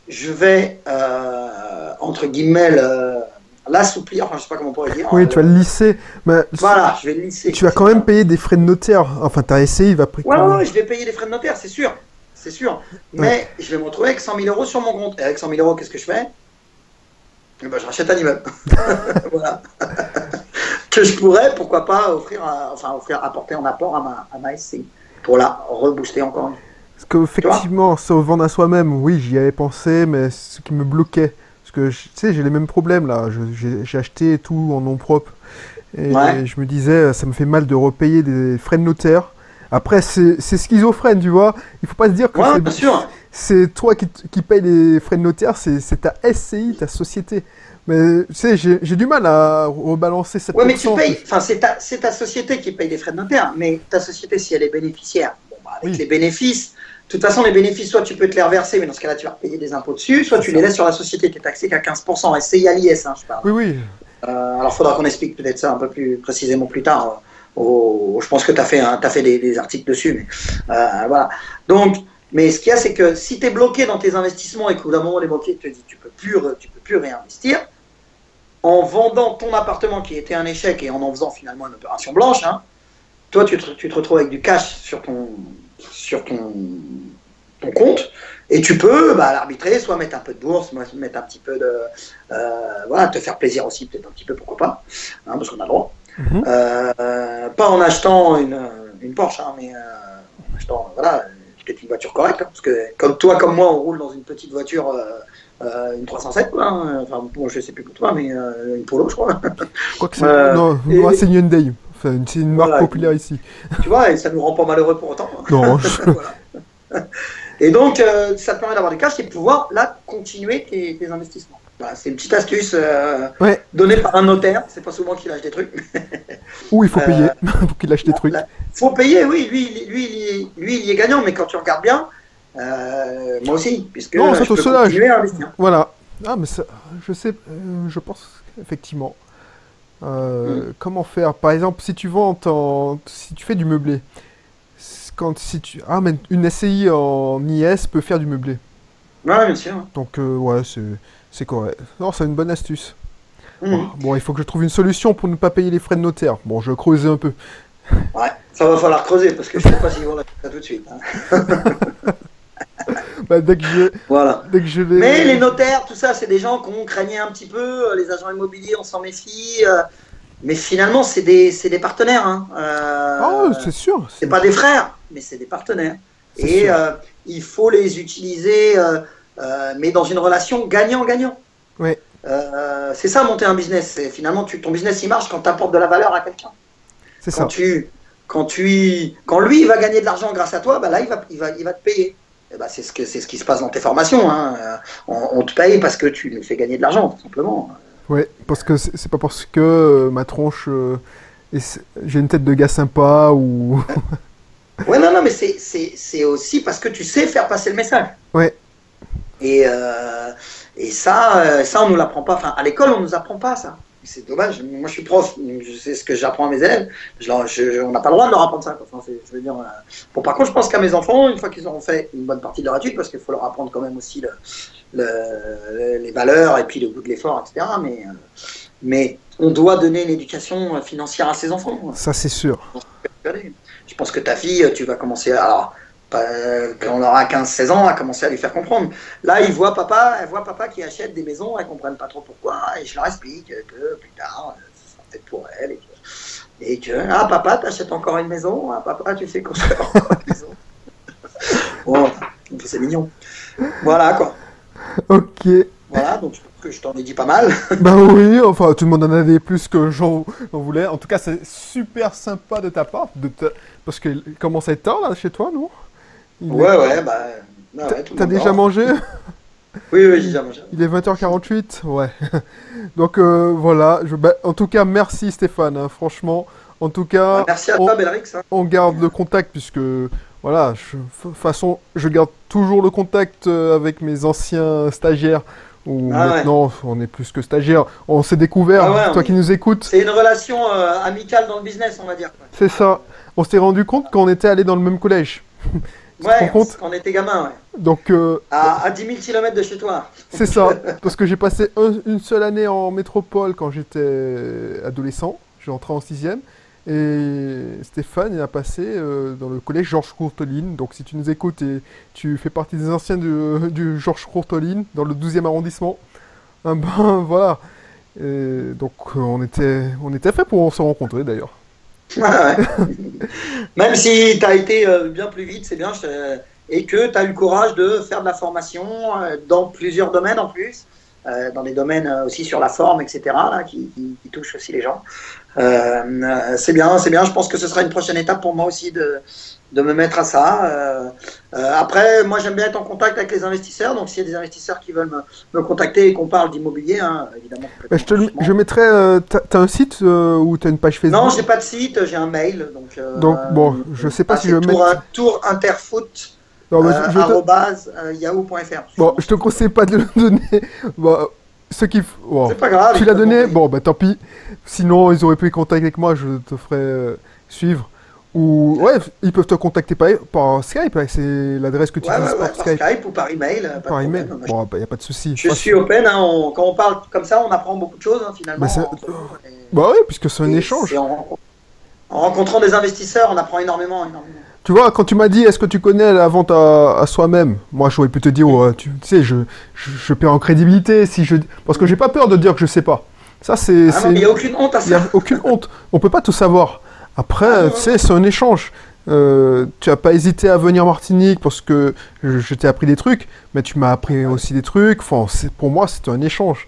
Speaker 2: je vais, euh, entre guillemets, le- l'assouplir, enfin, je sais pas comment on pourrait dire.
Speaker 1: Oui,
Speaker 2: Euh,
Speaker 1: tu vas le lisser. Mais
Speaker 2: Voilà, je vais le lisser.
Speaker 1: tu vas quand même payer des frais de notaire. Enfin, ta SCI va prendre.
Speaker 2: Ouais, ouais, ouais, je vais payer des frais de notaire, c'est sûr. C'est sûr. Mais je vais me retrouver avec 100 000 euros sur mon compte. Et avec 100 000 euros, qu'est-ce que je fais? Eh ben, Je rachète un immeuble. <laughs> voilà. <laughs> que je pourrais, pourquoi pas, offrir, à- enfin, offrir, apporter en apport à ma, à ma SCI. Pour la rebooster encore une fois.
Speaker 1: Parce qu'effectivement, se vendre à soi-même, oui, j'y avais pensé, mais ce qui me bloquait. Parce que, tu sais, j'ai les mêmes problèmes là. J'ai j'ai acheté tout en nom propre. Et
Speaker 2: Ouais.
Speaker 1: je me disais, ça me fait mal de repayer des frais de notaire. Après, c'est schizophrène, tu vois. Il faut pas se dire que
Speaker 2: Ouais,
Speaker 1: c'est- toi qui, qui paye les frais de notaire, c'est ta SCI, ta société. Mais tu sais, j'ai du mal à rebalancer cette
Speaker 2: Ouais, mais tu payes, enfin, c'est ta, ta société qui paye des frais de notaire, mais ta société, si elle est bénéficiaire, bon, bah, avec
Speaker 1: Oui.
Speaker 2: les bénéfices, de toute façon, les bénéfices, soit tu peux te les reverser, mais dans ce cas-là, tu vas payer des impôts dessus, soit tu les laisses sur la société qui est taxée qu'à 15%, SCI à l'IS, hein, je parle.
Speaker 1: Oui, oui.
Speaker 2: Euh, alors, il faudra qu'on explique peut-être ça un peu plus précisément plus tard. Je pense que tu as fait, t'as fait des, articles dessus. Mais, euh, voilà. Donc, mais ce qu'il y a, c'est que si tu es bloqué dans tes investissements et qu'au bout d'un moment, les banquiers te disent tu peux plus, tu peux plus réinvestir, en vendant ton appartement qui était un échec et en en faisant finalement une opération blanche, hein, toi, tu te, tu te retrouves avec du cash sur ton, sur ton, ton compte. Et tu peux bah, l'arbitrer, soit mettre un peu de bourse, soit mettre un petit peu de. euh, voilà, te faire plaisir aussi, peut-être un petit peu, pourquoi pas, hein, parce qu'on a le droit.
Speaker 1: Mhm.
Speaker 2: Euh, pas en achetant une, une Porsche, hein, mais euh, en achetant voilà, peut-être une voiture correcte. hein, parce que comme toi, comme moi, on roule dans une petite voiture, euh, euh, une 307, quoi, hein, enfin, bon, je sais plus pour toi, mais euh, une Polo, je crois.
Speaker 1: Crois que <laughs> c'est
Speaker 2: Euh,
Speaker 1: non,
Speaker 2: et-
Speaker 1: moi, c'est une Hyundai. Enfin, c'est une marque
Speaker 2: Voilà.
Speaker 1: populaire ici. <laughs>
Speaker 2: tu vois, et ça nous rend pas malheureux pour autant.
Speaker 1: Non, je- <laughs>
Speaker 2: Voilà. Et donc, euh, ça te permet d'avoir du cash et de pouvoir là continuer tes, tes investissements. Voilà, c'est une petite astuce euh,
Speaker 1: Ouais.
Speaker 2: donnée par un notaire. C'est pas souvent qu'il lâche des trucs. <laughs>
Speaker 1: Ou il faut
Speaker 2: Euh,
Speaker 1: payer <laughs> pour qu'il achète des trucs.
Speaker 2: Là, faut payer, oui. Lui, il- lui, il y est- lui, il y est gagnant, mais quand tu regardes bien, euh, moi aussi, puisque
Speaker 1: Non, ça
Speaker 2: je peux à investir.
Speaker 1: Voilà. Ah, mais ça, je sais, euh, je pense effectivement. Euh, Comment faire? Par exemple, si tu vends en, si tu fais du meublé, quand si tu, ah, mais une SCI en IS peut faire du meublé.
Speaker 2: Ouais, bien sûr.
Speaker 1: Donc euh, ouais, c'est, c'est correct. Non, c'est une bonne astuce.
Speaker 2: Mhm.
Speaker 1: Bon, il faut que je trouve une solution pour ne pas payer les frais de notaire. Bon, je vais creuser un peu.
Speaker 2: Ouais, ça va falloir creuser parce que je sais pas s'ils vont la faire tout de suite. hein. <laughs>
Speaker 1: Bah, dès que je,
Speaker 2: Voilà.
Speaker 1: dès que je les.
Speaker 2: Mais les notaires, tout ça, c'est des gens qu'on craignait un petit peu. euh, Les agents immobiliers, on s'en méfie. euh, Mais finalement, c'est des, partenaires. Hein. Euh,
Speaker 1: Ah, c'est sûr.
Speaker 2: c'est pas des frères, mais c'est des partenaires. Et euh, il faut les utiliser, euh, mais dans une relation gagnant-gagnant.
Speaker 1: Ouais.
Speaker 2: Euh, c'est ça monter un business. Finalement tu, ton business il marche quand tu apportes de la valeur à quelqu'un.
Speaker 1: C'est ça.
Speaker 2: tu, quand tu, quand lui il va gagner de l'argent grâce à toi, bah là il va, il va, il va te payer. Et bah, c'est ce que c'est ce qui se passe dans tes formations. Hein. Euh, On, on te paye parce que tu nous fais gagner de l'argent, tout simplement.
Speaker 1: Ouais, parce que c'est pas parce que euh, ma tronche, j'ai une tête de gars sympa ou.
Speaker 2: Ouais, non, non, mais c'est aussi parce que tu sais faire passer le message.
Speaker 1: Ouais.
Speaker 2: Et, euh, et ça, euh, ça, on nous l'apprend pas. Enfin, à l'école, on nous apprend pas ça. C'est dommage. Moi, je suis prof. donc Je sais ce que j'apprends à mes élèves. Je je- on n'a pas le droit de leur apprendre ça. quoi. Enfin, je veux dire. euh, Bon, par contre, je pense qu'à mes enfants, une fois qu'ils auront fait une bonne partie de leur étude, parce qu'il faut leur apprendre quand même aussi le, le- les valeurs et puis le goût de l'effort, etc. Mais, euh, mais on doit donner une éducation financière à ses enfants.
Speaker 1: Ça, c'est sûr.
Speaker 2: Je pense que ta fille, tu vas commencer à. Alors, pas- quand on aura 15-16 ans, à commencer à lui faire comprendre. Là, il voit papa, elle voit papa qui achète des maisons, elles comprennent pas trop pourquoi, et je leur explique que plus tard, euh, ce sera peut-être pour elle, et que, et que, ah papa, t'achètes encore une maison, ah papa, tu sais construire encore une maison. <laughs> bon, c'est mignon. Voilà quoi.
Speaker 1: Ok.
Speaker 2: Voilà, donc je pense que je t'en ai dit pas mal. <laughs>
Speaker 1: bah oui, enfin tout le monde en avait plus que j'en voulais. En tout cas, c'est super sympa de ta part, de parce qu'il commence à être tard là chez toi, non?
Speaker 2: Ouais, ouais, bah.
Speaker 1: T'as déjà mangé? <laughs>
Speaker 2: Oui, oui, j'ai déjà mangé.
Speaker 1: Il est 20h48, ouais. <laughs> Donc euh, voilà, je... Bah, en tout cas, merci Stéphane, hein, franchement. En tout cas,
Speaker 2: bah, merci à toi, Belrix. Hein.
Speaker 1: On garde le contact puisque voilà, de toute façon, je garde toujours le contact euh, avec mes anciens stagiaires. Ou ah maintenant, on est plus que stagiaires. On s'est découvert, ah toi qui nous écoutes.
Speaker 2: C'est une relation euh, amicale dans le business, on va dire.
Speaker 1: C'est ça. On s'est rendu compte qu'on était allés dans le même collège. <laughs>
Speaker 2: ouais, quand on était gamin, ouais.
Speaker 1: Donc, euh,
Speaker 2: à, à, 10 000 km de chez toi.
Speaker 1: C'est ça, <laughs> parce que j'ai passé une seule année en métropole quand j'étais adolescent. Suis entré en sixième. Et Stéphane, il a passé euh, dans le collège Georges Courteline. Donc, si tu nous écoutes et tu fais partie des anciens du, du Georges Courteline, dans le 12e arrondissement, ben <laughs> voilà. donc, on était, on était fait pour se rencontrer d'ailleurs. <laughs>
Speaker 2: Même si tu as été euh, bien plus vite, c'est bien, et que tu as eu le courage de faire de la formation euh, dans plusieurs domaines en plus, euh, dans des domaines aussi sur la forme, etc., qui, touchent aussi les gens. c'est bien, c'est bien. Je pense que ce sera une prochaine étape pour moi aussi de, de me mettre à ça. Euh, euh, après, moi j'aime bien être en contact avec les investisseurs, donc s'il y a des investisseurs qui veulent me, contacter et qu'on parle d'immobilier, hein, évidemment.
Speaker 1: je, te, je mettrai, euh, tu as un site ou tu as une page Facebook?
Speaker 2: Non, j'ai pas de site, j'ai un mail. Donc,
Speaker 1: donc bon, je sais pas ah, si je
Speaker 2: vais mettre... Tour interfoot. yahoo.fr.
Speaker 1: Bon, je te conseille pas de le <laughs> donner. Bon, ce qui.
Speaker 2: C'est pas grave.
Speaker 1: Tu l'as donné? Bon, bah tant pis. Sinon, ils auraient pu contacter avec moi, je te ferai suivre. Ou ouais, ils peuvent te contacter par, par Skype, hein, c'est l'adresse que tu
Speaker 2: utilises par, Skype. ou par email.
Speaker 1: Pas par email. Bon, il bah, n'y a pas de souci.
Speaker 2: Je suis open. Hein, quand on parle comme ça, on apprend beaucoup de choses hein, finalement. Bah,
Speaker 1: bah oui, puisque c'est un échange.
Speaker 2: En... rencontrant des investisseurs, on apprend énormément, énormément.
Speaker 1: Tu vois, quand tu m'as dit est-ce que tu connais la vente à, soi-même, moi j'aurais pu te dire, tu, sais, je, je, perds en crédibilité si je, parce que j'ai pas peur de dire que je sais pas. Ça c'est.
Speaker 2: Ah il n'y a aucune honte à ça. Il n'y a
Speaker 1: aucune honte. On peut pas tout savoir. Après, ah, tu sais, c'est un échange. Euh, tu n'as pas hésité à venir Martinique parce que je, t'ai appris des trucs, mais tu m'as appris aussi des trucs. Enfin, pour moi, c'est un échange.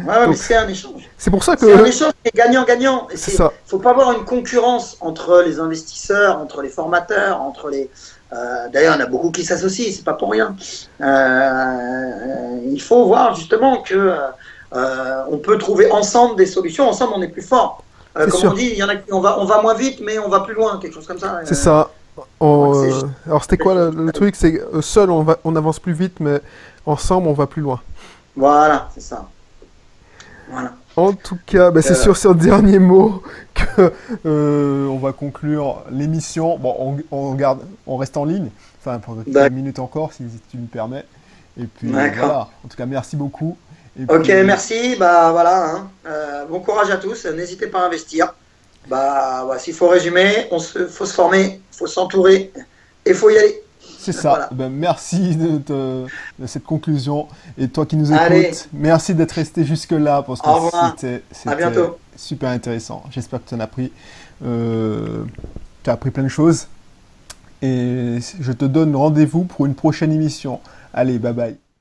Speaker 2: Ouais, mais c'est un échange.
Speaker 1: C'est pour ça que.
Speaker 2: C'est un échange gagnant-gagnant. Il ne faut pas avoir une concurrence entre les investisseurs, entre les formateurs, entre les. Euh, d'ailleurs, il y en a beaucoup qui s'associent, c'est pas pour rien. Euh, il faut voir justement que on peut trouver ensemble des solutions. Ensemble, on est plus fort. Euh, comme on dit, il y en a, on, va, on va moins vite, mais on va plus loin, quelque chose comme ça.
Speaker 1: C'est ça. Euh, alors c'était quoi le, truc? C'est euh, seul on, va, on avance plus vite, mais ensemble on va plus loin.
Speaker 2: Voilà, c'est ça. Voilà.
Speaker 1: En tout cas, bah, c'est sur ce dernier mot que on va conclure l'émission. Bon, on, on, garde, on reste en ligne, enfin pour quelques minutes encore, si, tu me permets. Et puis voilà. En tout cas, merci beaucoup
Speaker 2: ok, merci. Bah voilà. Hein. Euh, bon courage à tous. N'hésitez pas à investir. Bah, s'il faut résumer, on se, faut se former, faut s'entourer et faut y aller.
Speaker 1: C'est ça. Ben, merci de, cette conclusion. Et toi qui nous écoutes, merci d'être resté jusque-là parce que c'était super intéressant. J'espère que tu en as pris, euh, as appris plein de choses. Et je te donne rendez-vous pour une prochaine émission. Allez, bye bye.